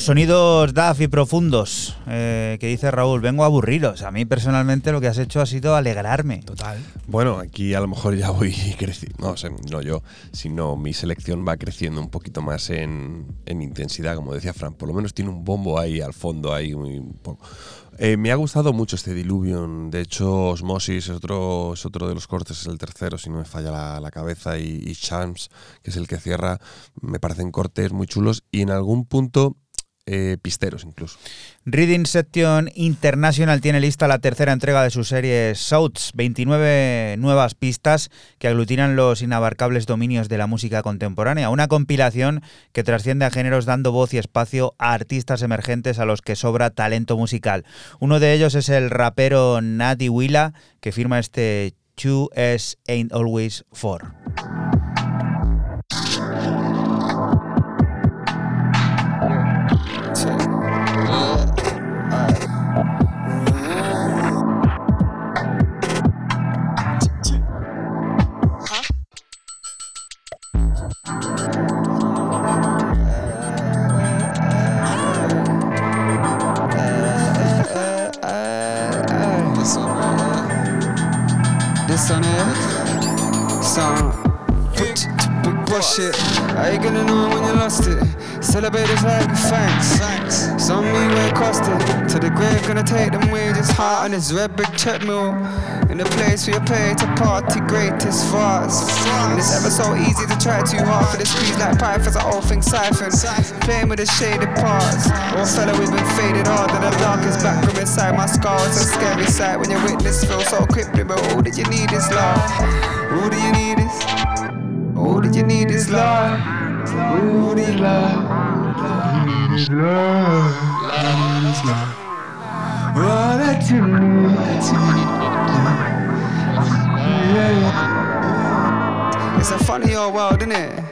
Los sonidos DAF y profundos eh, que dice Raúl, vengo a aburriros. A mí personalmente lo que has hecho ha sido alegrarme. Total. Bueno, aquí a lo mejor ya voy (laughs) creciendo, no, o sea, no yo, sino mi selección va creciendo un poquito más en, en intensidad, como decía Fran. Por lo menos tiene un bombo ahí al fondo, ahí muy un poco. Eh, me ha gustado mucho este Diluvium. De hecho, Osmosis es otro, es otro de los cortes, es el tercero, si no me falla la, la cabeza. Y, y Charms, que es el que cierra, me parecen cortes muy chulos y en algún punto eh, pisteros incluso. Reading Section International tiene lista la tercera entrega de su serie Souths, 29 nuevas pistas que aglutinan los inabarcables dominios de la música contemporánea, una compilación que trasciende a géneros dando voz y espacio a artistas emergentes a los que sobra talento musical. Uno de ellos es el rapero Natty Willa, que firma este 2S Ain't Always For. song. Big bullshit. How you gonna know when you lost it? Celebrate it like thanks. thanks. Some me way cost it. To the grave, gonna take them wages hot on this red brick treadmill. In the place where you pay to party greatest fast. And it's ever so easy to try too hard for the squeeze like pythons an old thing siphon. Playing with the shaded parts. Or fella we've been faded hard and the darkest back from inside my skull. It's a scary sight when your witness feels so crippling. But all that you need is love. All that you need is. All that you need is love. All you love. All you love. All that you need. It's a funny old world, isn't it?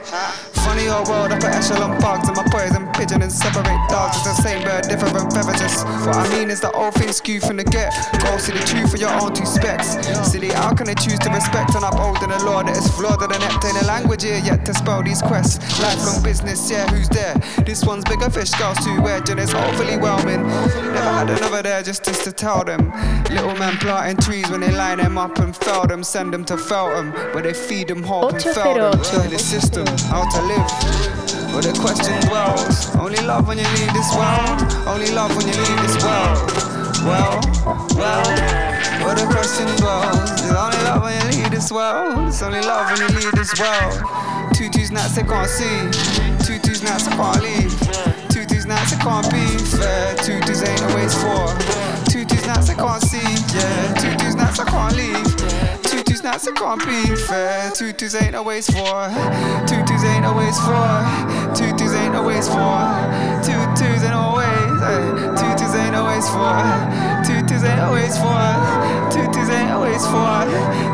Funny old world, I put echelon bugs in my poison pigeon and separate dogs. It's the same bird, different. Just what I mean is the old thing skewed from the get. Go see the truth for your own two specs. Silly, how can they choose to respect and uphold in a law that is flawed and inept in a language here yet to spell these quests? Lifelong business, yeah, who's there? This one's bigger fish, girls too wedge, and it's hopefully whelming. Never had another there just, just to tell them. Little men planting trees when they line them up and fell them, send them to Feltham, where they feed them hope and fell them. The system, how to live. But the question dwells Only love when you leave this world. Only love when you leave this world. Well, well But the question dwells Is only love when you leave this world. It's only love when you leave this world. Two twos nuts I can't see. Two twos nuts I can't leave. Two twos nuts I can't be fair. Two twos ain't always four Two twos nuts I can't see. Yeah, two twos nuts I can't leave Two twos nuts I can't be fair. Two twos ain't always four. Two twos ain't always four. Two twos ain't always four. Two twos ain't always eh. Two twos ain't always four. Two twos ain't always four. Two twos ain't always four.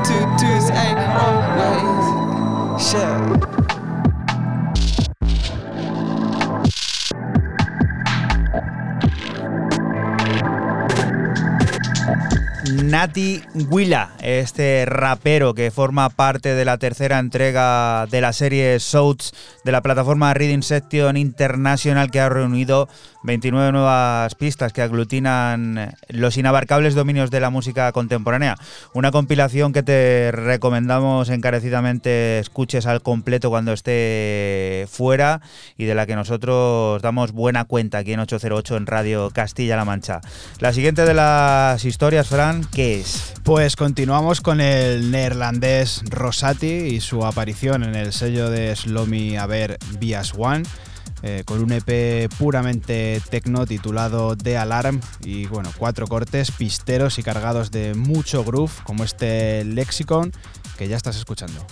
Two twos ain't always Shit Nati Willa, este rapero que forma parte de la tercera entrega de la serie Souls de la plataforma Reading Section International que ha reunido 29 nuevas pistas que aglutinan los inabarcables dominios de la música contemporánea. Una compilación que te recomendamos encarecidamente escuches al completo cuando esté fuera y de la que nosotros damos buena cuenta aquí en 808 en Radio Castilla-La Mancha. La siguiente de las historias, Fran, ¿qué es? Pues continuamos con el neerlandés Rosati y su aparición en el sello de Slomy Aber Bias One. Eh, con un EP puramente techno titulado The Alarm y bueno, cuatro cortes pisteros y cargados de mucho groove como este Lexicon que ya estás escuchando.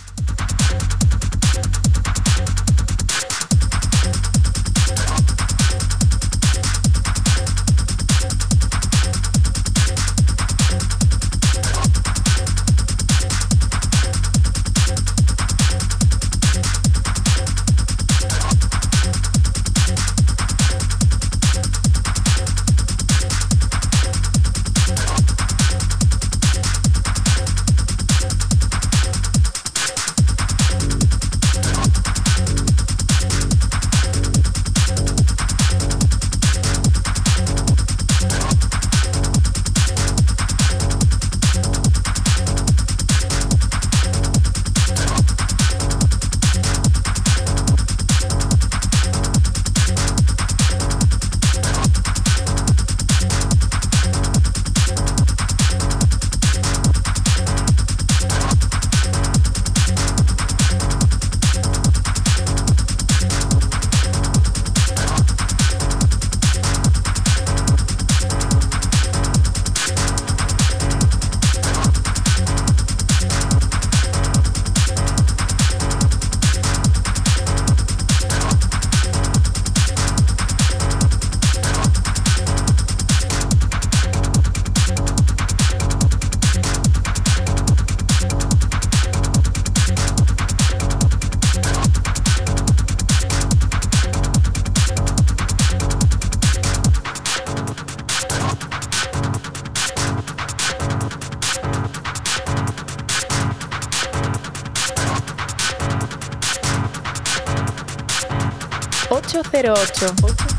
número 8.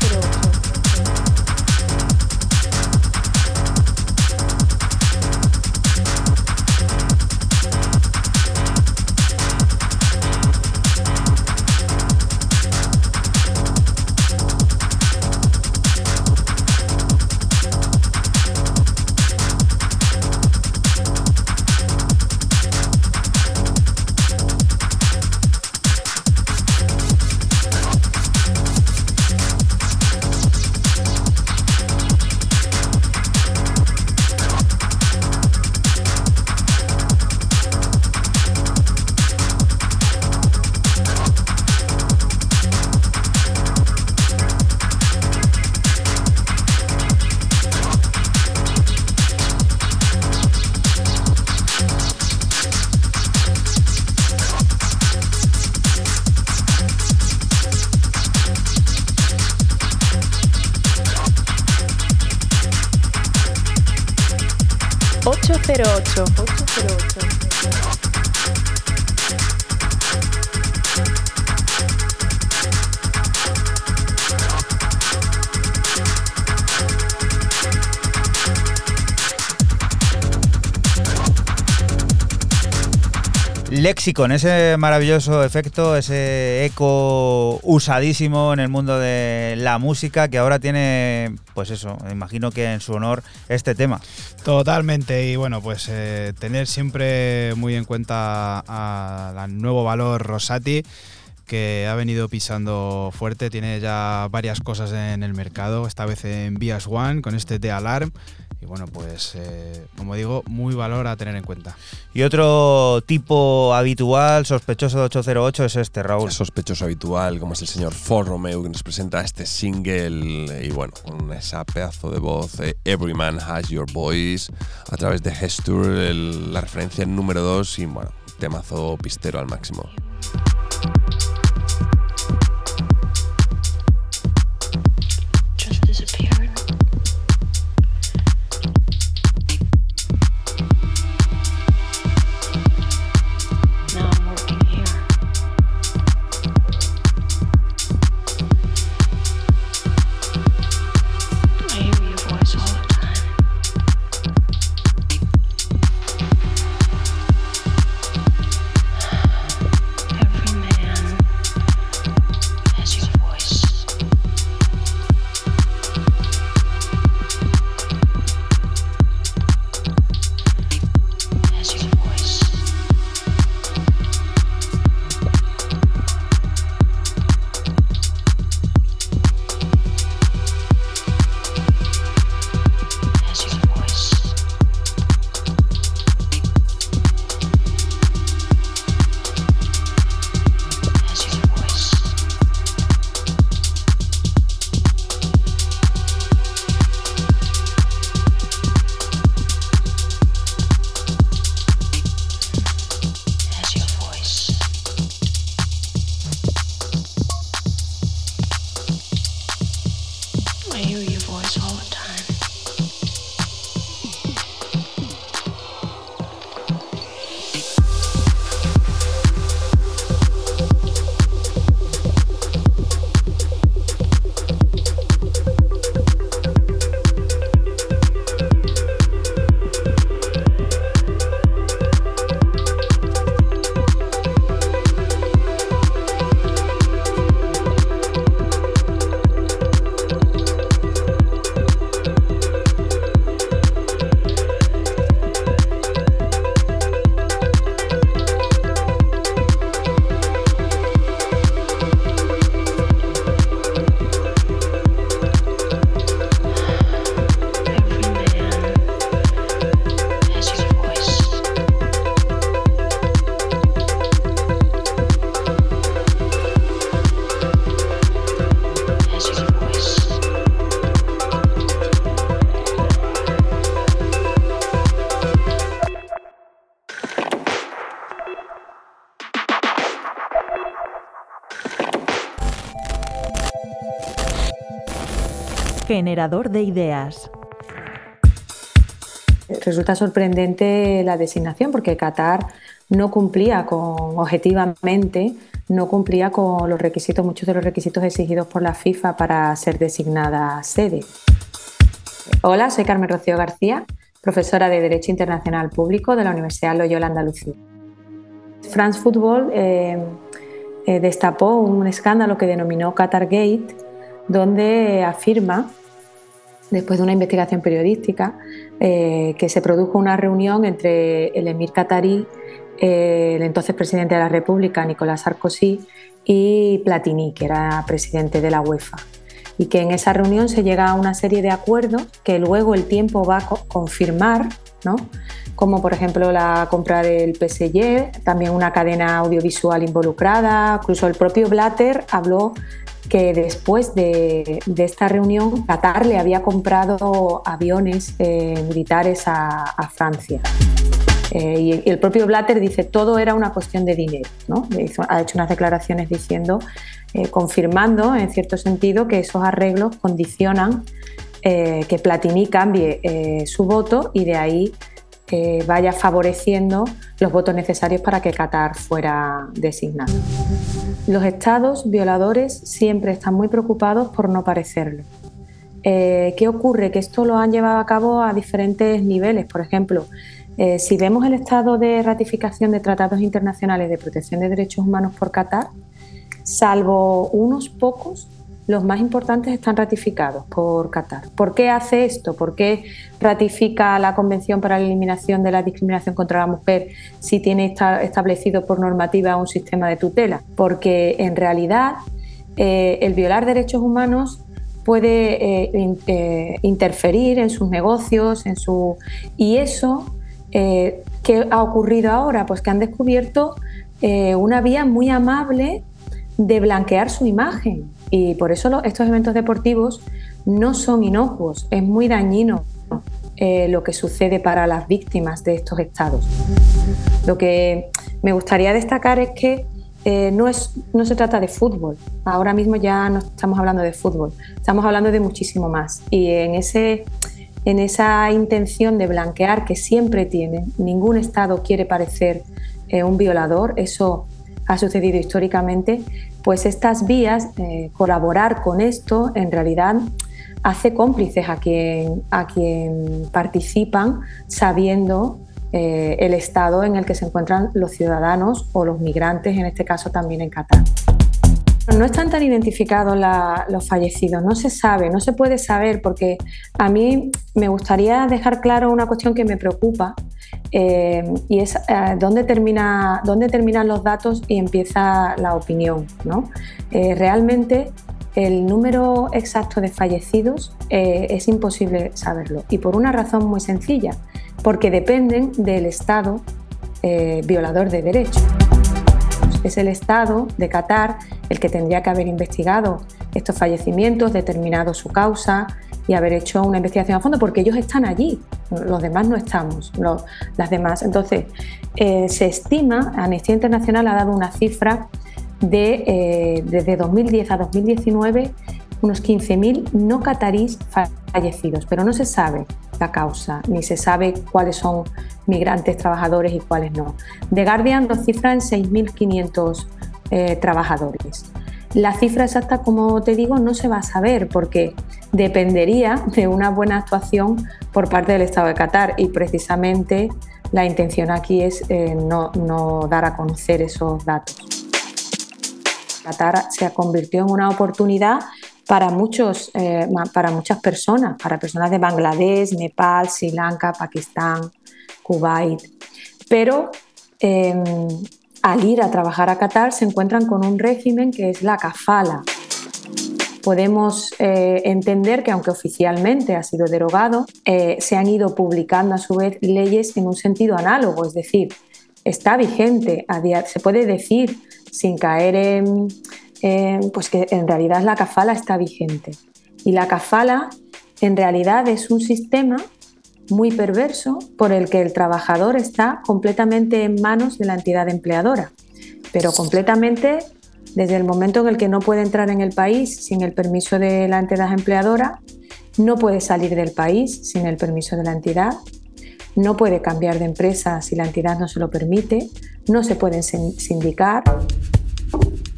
Lexicon, ese maravilloso efecto, ese eco usadísimo en el mundo de la música que ahora tiene, pues eso, imagino que en su honor este tema. Totalmente, y bueno, pues eh, tener siempre muy en cuenta al nuevo valor Rosati que ha venido pisando fuerte, tiene ya varias cosas en el mercado, esta vez en Vías One con este de Alarm. Bueno, pues eh, como digo, muy valor a tener en cuenta. Y otro tipo habitual, sospechoso de 808, es este, Raúl. Sospechoso habitual, como es el señor For Romeo, que nos presenta este single y bueno, con esa pedazo de voz, eh, Every Man Has Your Voice, a través de Gesture, el- la referencia en número 2 y bueno, temazo pistero al máximo. Generador de ideas. Resulta sorprendente la designación porque Qatar no cumplía con, objetivamente, no cumplía con los requisitos, muchos de los requisitos exigidos por la FIFA para ser designada sede. Hola, soy Carmen Rocío García, profesora de Derecho Internacional Público de la Universidad Loyola Andalucía. France Football eh, eh, destapó un escándalo que denominó Qatar Gate, donde afirma después de una investigación periodística, eh, que se produjo una reunión entre el emir qatarí, eh, el entonces presidente de la República, Nicolás Sarkozy, y Platini, que era presidente de la UEFA. Y que en esa reunión se llega a una serie de acuerdos que luego el tiempo va a co- confirmar, ¿no? como por ejemplo la compra del PSG, también una cadena audiovisual involucrada, incluso el propio Blatter habló que después de, de esta reunión Qatar le había comprado aviones eh, militares a, a Francia. Eh, y, el propio Blatter dice todo era una cuestión de dinero. ¿no? Hizo- ha hecho unas declaraciones diciendo, eh, confirmando en cierto sentido que esos arreglos condicionan eh, que Platini cambie eh, su voto y de ahí vaya favoreciendo los votos necesarios para que Qatar fuera designado. Los estados violadores siempre están muy preocupados por no parecerlo. Eh, ¿Qué ocurre? Que esto lo han llevado a cabo a diferentes niveles. Por ejemplo, eh, si vemos el estado de ratificación de tratados internacionales de protección de derechos humanos por Qatar, salvo unos pocos, los más importantes están ratificados por Qatar. ¿Por qué hace esto? ¿Por qué ratifica la Convención para la Eliminación de la Discriminación contra la Mujer si tiene establecido por normativa un sistema de tutela? Porque en realidad eh, el violar derechos humanos puede eh, eh, interferir en sus negocios, en su y eso ¿qué ha ocurrido ahora? Pues que han descubierto una vía muy amable de blanquear su imagen y por eso estos eventos deportivos no son inocuos, es muy dañino eh, lo que sucede para las víctimas de estos estados. Lo que me gustaría destacar es que eh, no, es, no se trata de fútbol, ahora mismo ya no estamos hablando de fútbol, estamos hablando de muchísimo más. Y en, ese, en esa intención de blanquear que siempre tiene, ningún Estado quiere parecer eh, un violador, eso ha sucedido históricamente, pues estas vías, eh, colaborar con esto, en realidad hace cómplices a quien, a quien participan sabiendo eh, el estado en el que se encuentran los ciudadanos o los migrantes, en este caso también en Qatar. No están tan identificados los fallecidos, no se sabe, no se puede saber, porque a mí me gustaría dejar claro una cuestión que me preocupa eh, y es eh, dónde, termina, dónde terminan los datos y empieza la opinión. ¿no? Eh, realmente el número exacto de fallecidos es imposible saberlo y por una razón muy sencilla, porque dependen del Estado violador de derechos. Es el Estado de Qatar el que tendría que haber investigado estos fallecimientos, determinado su causa y haber hecho una investigación a fondo, porque ellos están allí, los demás no estamos, las demás. Entonces, eh, se estima, Amnistía Internacional ha dado una cifra de eh, desde 2010 a 2019 unos 15.000 no catarís fallecidos, pero no se sabe la causa, ni se sabe cuáles son migrantes trabajadores y cuáles no. The Guardian lo cifra en 6.500 eh, trabajadores. La cifra exacta, como te digo, no se va a saber porque dependería de una buena actuación por parte del Estado de Qatar y precisamente la intención aquí es eh, no, dar a conocer esos datos. Qatar se convirtió en una oportunidad para, muchos, eh, para muchas personas, para personas de Bangladesh, Nepal, Sri Lanka, Pakistán, Kuwait. Pero em, al ir a trabajar a Qatar se encuentran con un régimen que es la kafala. Podemos eh, entender que aunque oficialmente ha sido derogado, eh, se han ido publicando a su vez leyes en un sentido análogo, es decir, está vigente, se puede decir sin caer en, pues que en realidad la kafala está vigente. Y la kafala en realidad es un sistema muy perverso por el que el trabajador está completamente en manos de la entidad empleadora, pero completamente desde el momento en el que no puede entrar en el país sin el permiso de la entidad empleadora, no puede salir del país sin el permiso de la entidad, no puede cambiar de empresa si la entidad no se lo permite, no se pueden sindicar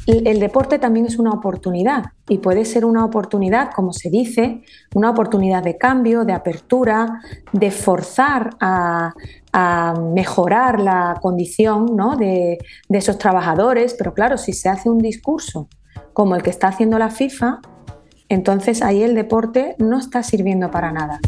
el deporte también es una oportunidad y puede ser una oportunidad, como se dice, una oportunidad de cambio, de apertura, de forzar a, mejorar la condición de, de esos trabajadores. Pero claro, si se hace un discurso como el que está haciendo la FIFA, entonces ahí el deporte no está sirviendo para nada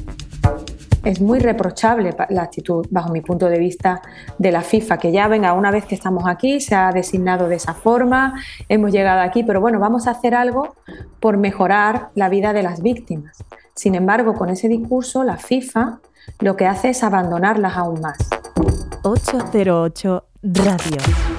es muy reprochable la actitud, bajo mi punto de vista, de la FIFA, que ya venga, una vez que estamos aquí, se ha designado de esa forma, hemos llegado aquí, pero bueno, vamos a hacer algo por mejorar la vida de las víctimas. Sin embargo, con ese discurso, la FIFA lo que hace es abandonarlas aún más. 808 Radio.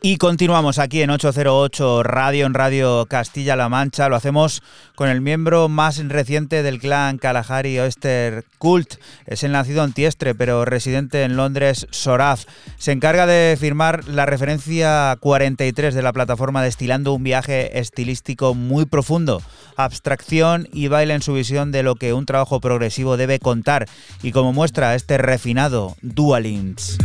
Y continuamos aquí en 808 Radio, en Radio Castilla-La Mancha. Lo hacemos con el miembro más reciente del clan Kalahari Oyster Cult. Es el nacido en Tiestre, pero residente en Londres, Soraf. Se encarga de firmar la referencia 43 de la plataforma, destilando un viaje estilístico muy profundo, abstracción y baile en su visión de lo que un trabajo progresivo debe contar. Y como muestra este refinado Dualins.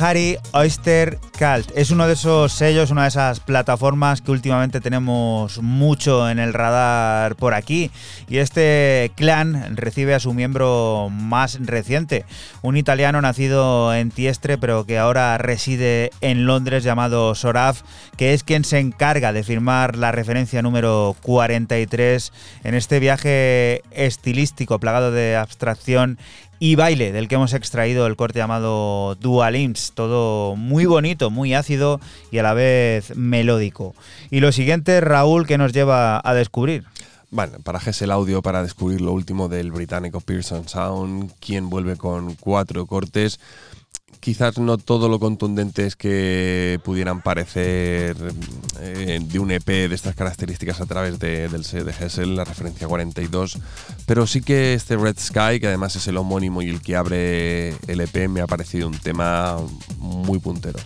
Kalahari Oyster Cult. Es uno de esos sellos, una de esas plataformas que últimamente tenemos mucho en el radar por aquí. Y este clan recibe a su miembro más reciente, un italiano nacido en Tiestre, pero que ahora reside en Londres, llamado Soraf, que es quien se encarga de firmar la referencia número 43 en este viaje estilístico plagado de abstracción y baile, del que hemos extraído el corte llamado Dual Imps, todo muy bonito, muy ácido y a la vez melódico. Y lo siguiente, Raúl, que nos lleva a descubrir. Bueno, parajes el audio para descubrir lo último del británico Pearson Sound, quien vuelve con cuatro cortes quizás no todo lo contundentes que pudieran parecer eh, de un EP de estas características a través de- del sello de Hessel, la referencia 42, pero sí que este Red Sky, que además es el homónimo y el que abre el EP, me ha parecido un tema muy puntero.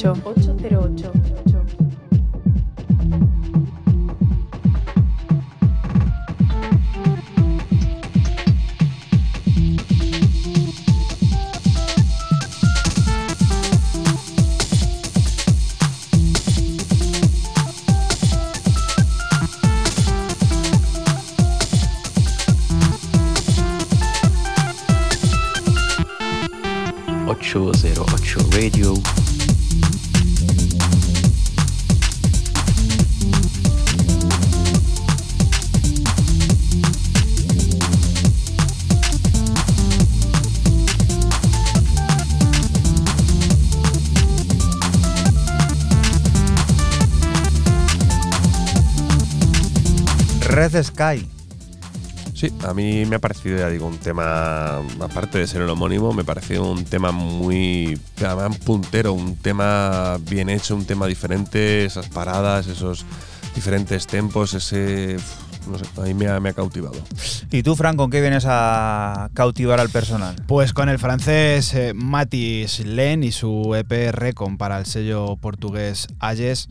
8. 808. Red Sky. Sí, a mí me ha parecido, ya digo, un tema, aparte de ser el homónimo, me pareció un tema muy además, puntero, un tema bien hecho, un tema diferente, esas paradas, esos diferentes tempos, ese... No sé, a mí me ha, me ha cautivado. ¿Y tú, Fran, con qué vienes a cautivar al personal? Pues con el francés eh, Matis Len y su EP Recon para el sello portugués Ayes.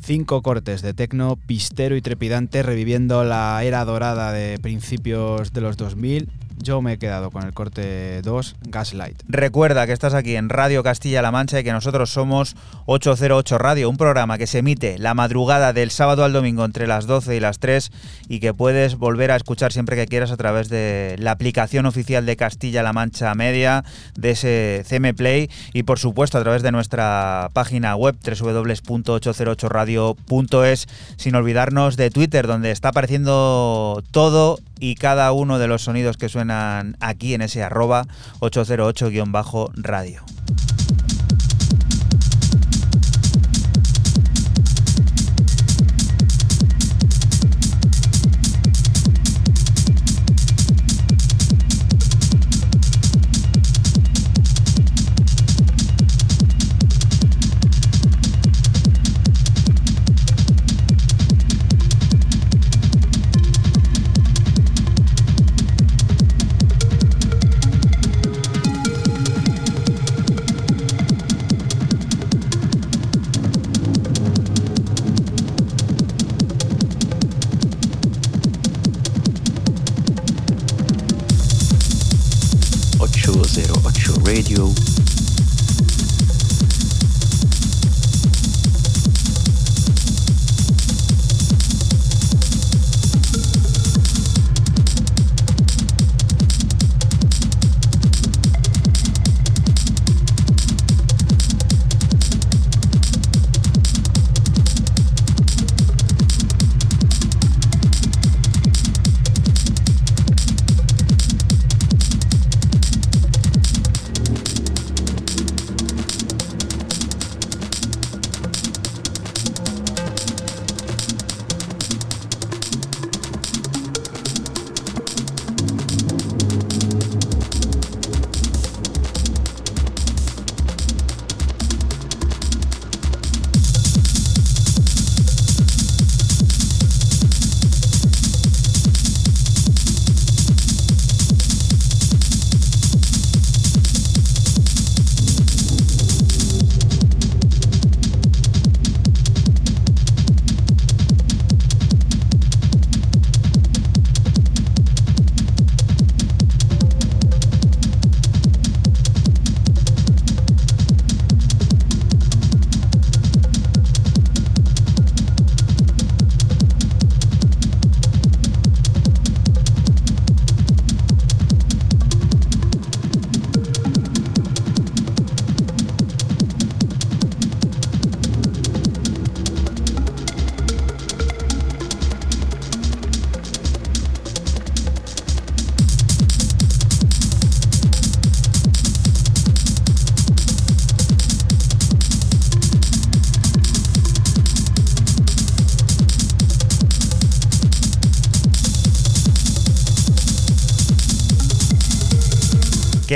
Cinco cortes de tecno pistero y trepidante reviviendo la era dorada de principios de los 2000. Yo me he quedado con el corte 2, Gaslight. Recuerda que estás aquí en Radio Castilla-La Mancha y que nosotros somos 808 Radio, un programa que se emite la madrugada del sábado al domingo entre las 12 y las 3 y que puedes volver a escuchar siempre que quieras a través de la aplicación oficial de Castilla-La Mancha Media, de ese CM Play y por supuesto a través de nuestra página web www.808radio.es sin olvidarnos de Twitter donde está apareciendo todo y cada uno de los sonidos que suenan aquí en ese arroba 808-radio.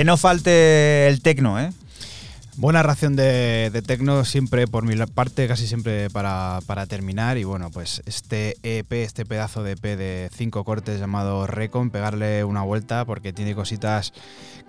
Que no falte el tecno, ¿eh? Buena ración de, tecno siempre, por mi parte, casi siempre para, para, terminar. Y bueno, pues este EP, este pedazo de EP de cinco cortes llamado Recon, pegarle una vuelta porque tiene cositas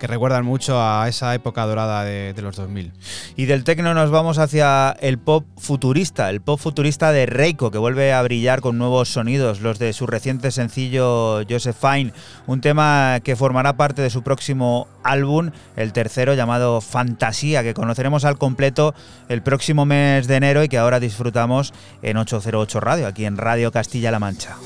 que recuerdan mucho a esa época dorada de, de los 2000. Y del tecno nos vamos hacia el pop futurista, el pop futurista de Reiko, que vuelve a brillar con nuevos sonidos, los de su reciente sencillo Josephine, un tema que formará parte de su próximo álbum, el tercero llamado Fantasía, que conoceremos al completo el próximo mes de enero y que ahora disfrutamos en 808 Radio, aquí en Radio Castilla-La Mancha.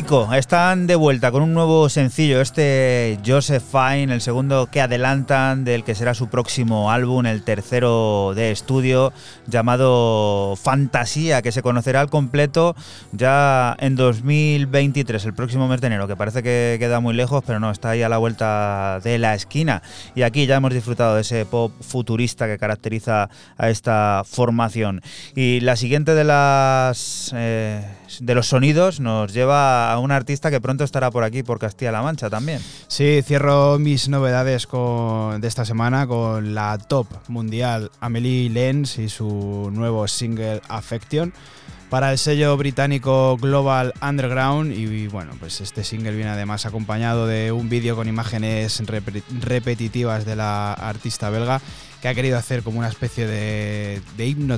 Están de vuelta con un nuevo sencillo, este Joseph Fine, el segundo que adelantan del que será su próximo álbum, el tercero de estudio, llamado Fantasía, que se conocerá al completo ya en 2023, el próximo mes de enero, que parece que queda muy lejos, pero no, está ahí a la vuelta de la esquina. Y aquí ya hemos disfrutado de ese pop futurista que caracteriza a esta formación. Y la siguiente de las eh, de los sonidos nos lleva un artista que pronto estará por aquí, por Castilla-La Mancha también. Sí, cierro mis novedades de esta semana con la top mundial Amelie Lenz y su nuevo single Affection para el sello británico Global Underground y bueno, pues este single viene además acompañado de un vídeo con imágenes rep- repetitivas de la artista belga que ha querido hacer como una especie de, de himno.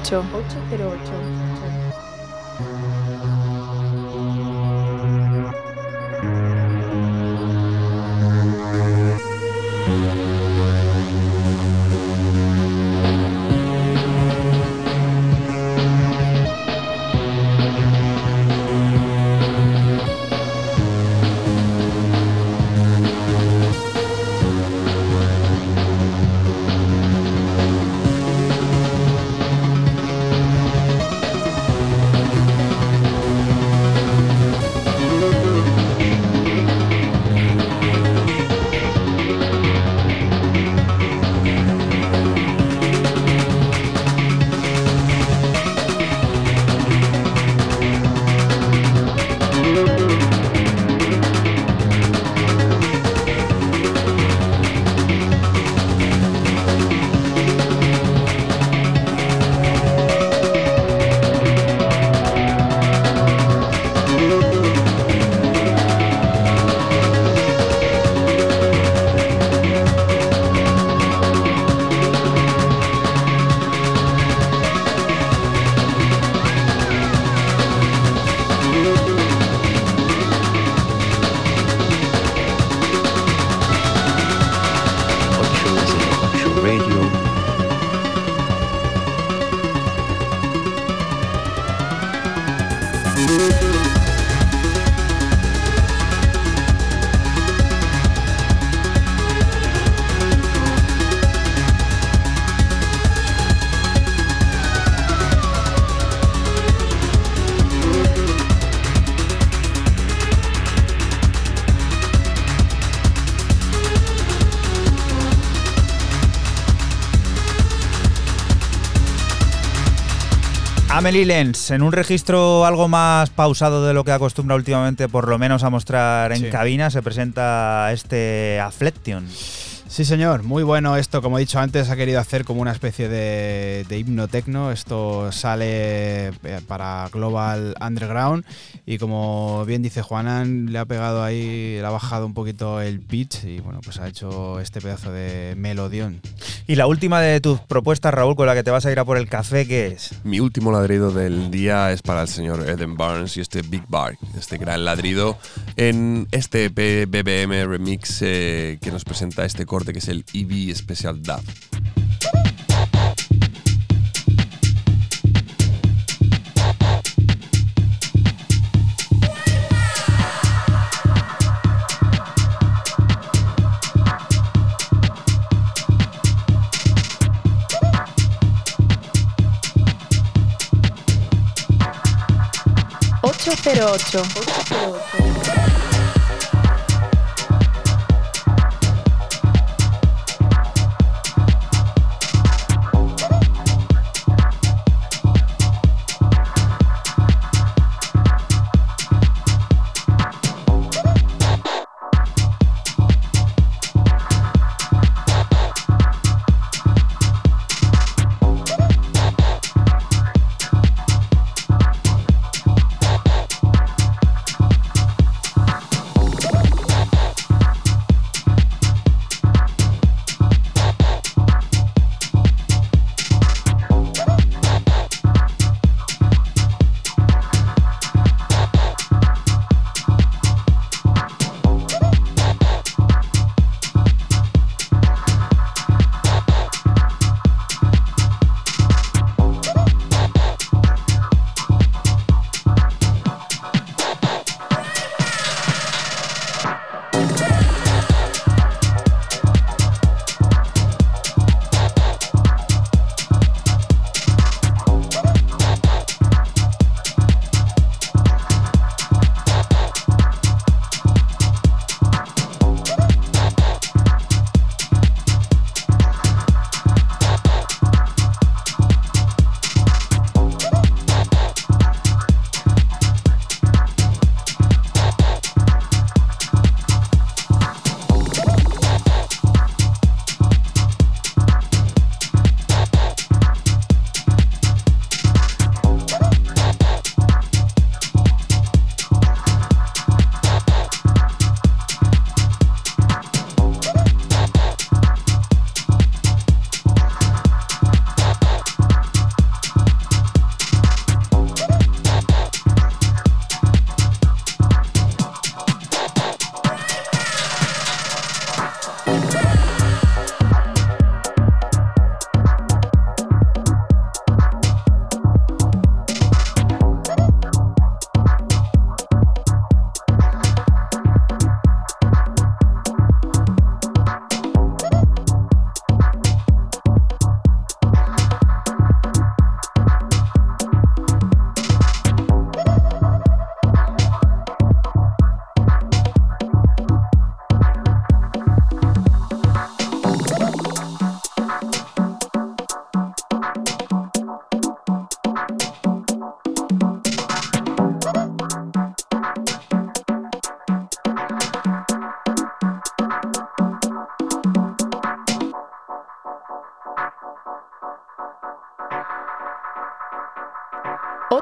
Ocho. Ocho. Amelie Lenz, en un registro algo más pausado de lo que acostumbra últimamente, por lo menos a mostrar en Sí. cabina, se presenta este Afflection. Sí, señor, muy bueno esto. Como he dicho antes, ha querido hacer como una especie de, de himno tecno. Esto sale eh, para Global Underground y como bien dice Juanan, le ha pegado ahí, le ha bajado un poquito el pitch y bueno, pues ha hecho este pedazo de melodión. Y la última de tus propuestas, Raúl, con la que te vas a ir a por el café, ¿qué es? Mi último ladrido del día es para el señor Eden Barnes y este Big Bar, este gran ladrido, en este BBM Remix eh, que nos presenta este corte que es el EV Special Dub. Ocho. Cero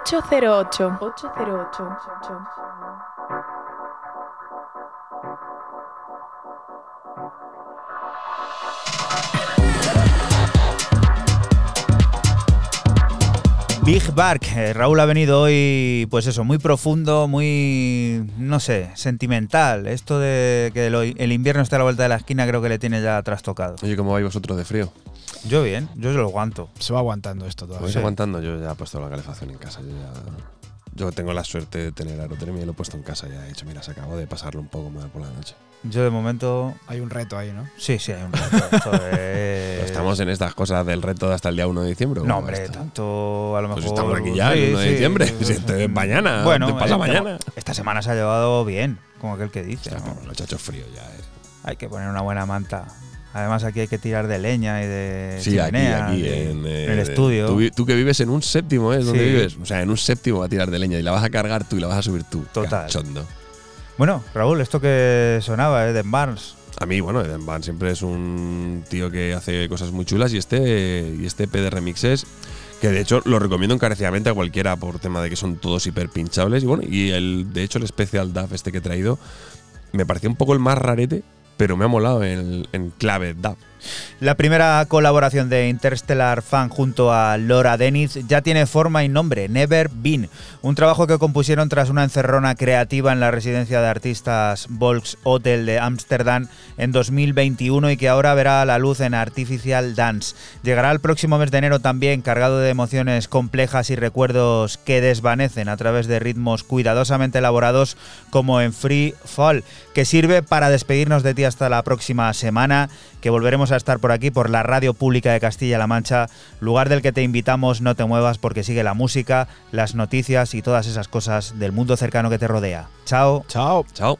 ocho. Ocho cero ocho. Ocho cero ocho. Big Bark. Eh, Raúl ha venido hoy, pues eso, muy profundo, muy, no sé, sentimental. Esto de que el invierno esté a la vuelta de la esquina creo que le tiene ya trastocado. Oye, ¿cómo vais vosotros de frío? Yo bien, yo se lo aguanto. Se va aguantando esto ¿Lo todavía. vais aguantando? Yo ya he puesto la calefacción en casa. Yo, ya- yo tengo la suerte de tener aerotermia y lo he puesto en casa. Ya he dicho, mira, se acabó de pasarlo un poco más por la noche. Yo de momento... Hay un reto ahí, ¿no? Sí, sí, hay un reto. Esto (laughs) es- estamos en estas cosas del reto de hasta el día 1 de diciembre. ¿o No, hombre, esto? tanto a lo mejor... Pues estamos aquí ya, Sí, el 1 de sí. diciembre. (laughs) Si esto es mañana, Bueno, te pasa esta- mañana. Esta semana se ha llevado bien, como aquel que dice. ¿no? Los chachos fríos ya, eh. Hay que poner una buena manta. Además aquí hay que tirar de leña y de Sí, aquí, chimenea, aquí, de- en, eh, en el estudio. Tú, que vives en un séptimo, ¿eh? ¿Es donde Sí. vives? O sea, en un séptimo va a tirar de leña y la vas a cargar tú y la vas a subir tú. Total. Cachondo. Bueno, Raúl, esto que sonaba, ¿eh? de Barnes. A mí, bueno, Eden Van siempre es un tío que hace cosas muy chulas y este, y este EP de remixes, que de hecho lo recomiendo encarecidamente a cualquiera por tema de que son todos hiper pinchables. Y bueno, y el, de hecho el especial DAF este que he traído me parecía un poco el más rarete, pero me ha molado en, en clave DAF. La primera colaboración de Interstellar Fan junto a Laura Deniz ya tiene forma y nombre, Never Been, un trabajo que compusieron tras una encerrona creativa en la residencia de artistas Volks Hotel de Ámsterdam en 2021 y que ahora verá la luz en Artificial Dance. Llegará el próximo mes de enero también cargado de emociones complejas y recuerdos que desvanecen a través de ritmos cuidadosamente elaborados como en Free Fall, que sirve para despedirnos de ti hasta la próxima semana, que volveremos a estar por aquí, por la Radio Pública de Castilla-La Mancha, lugar del que te invitamos, no te muevas porque sigue la música, las noticias y todas esas cosas del mundo cercano que te rodea. Chao. Chao. Chao.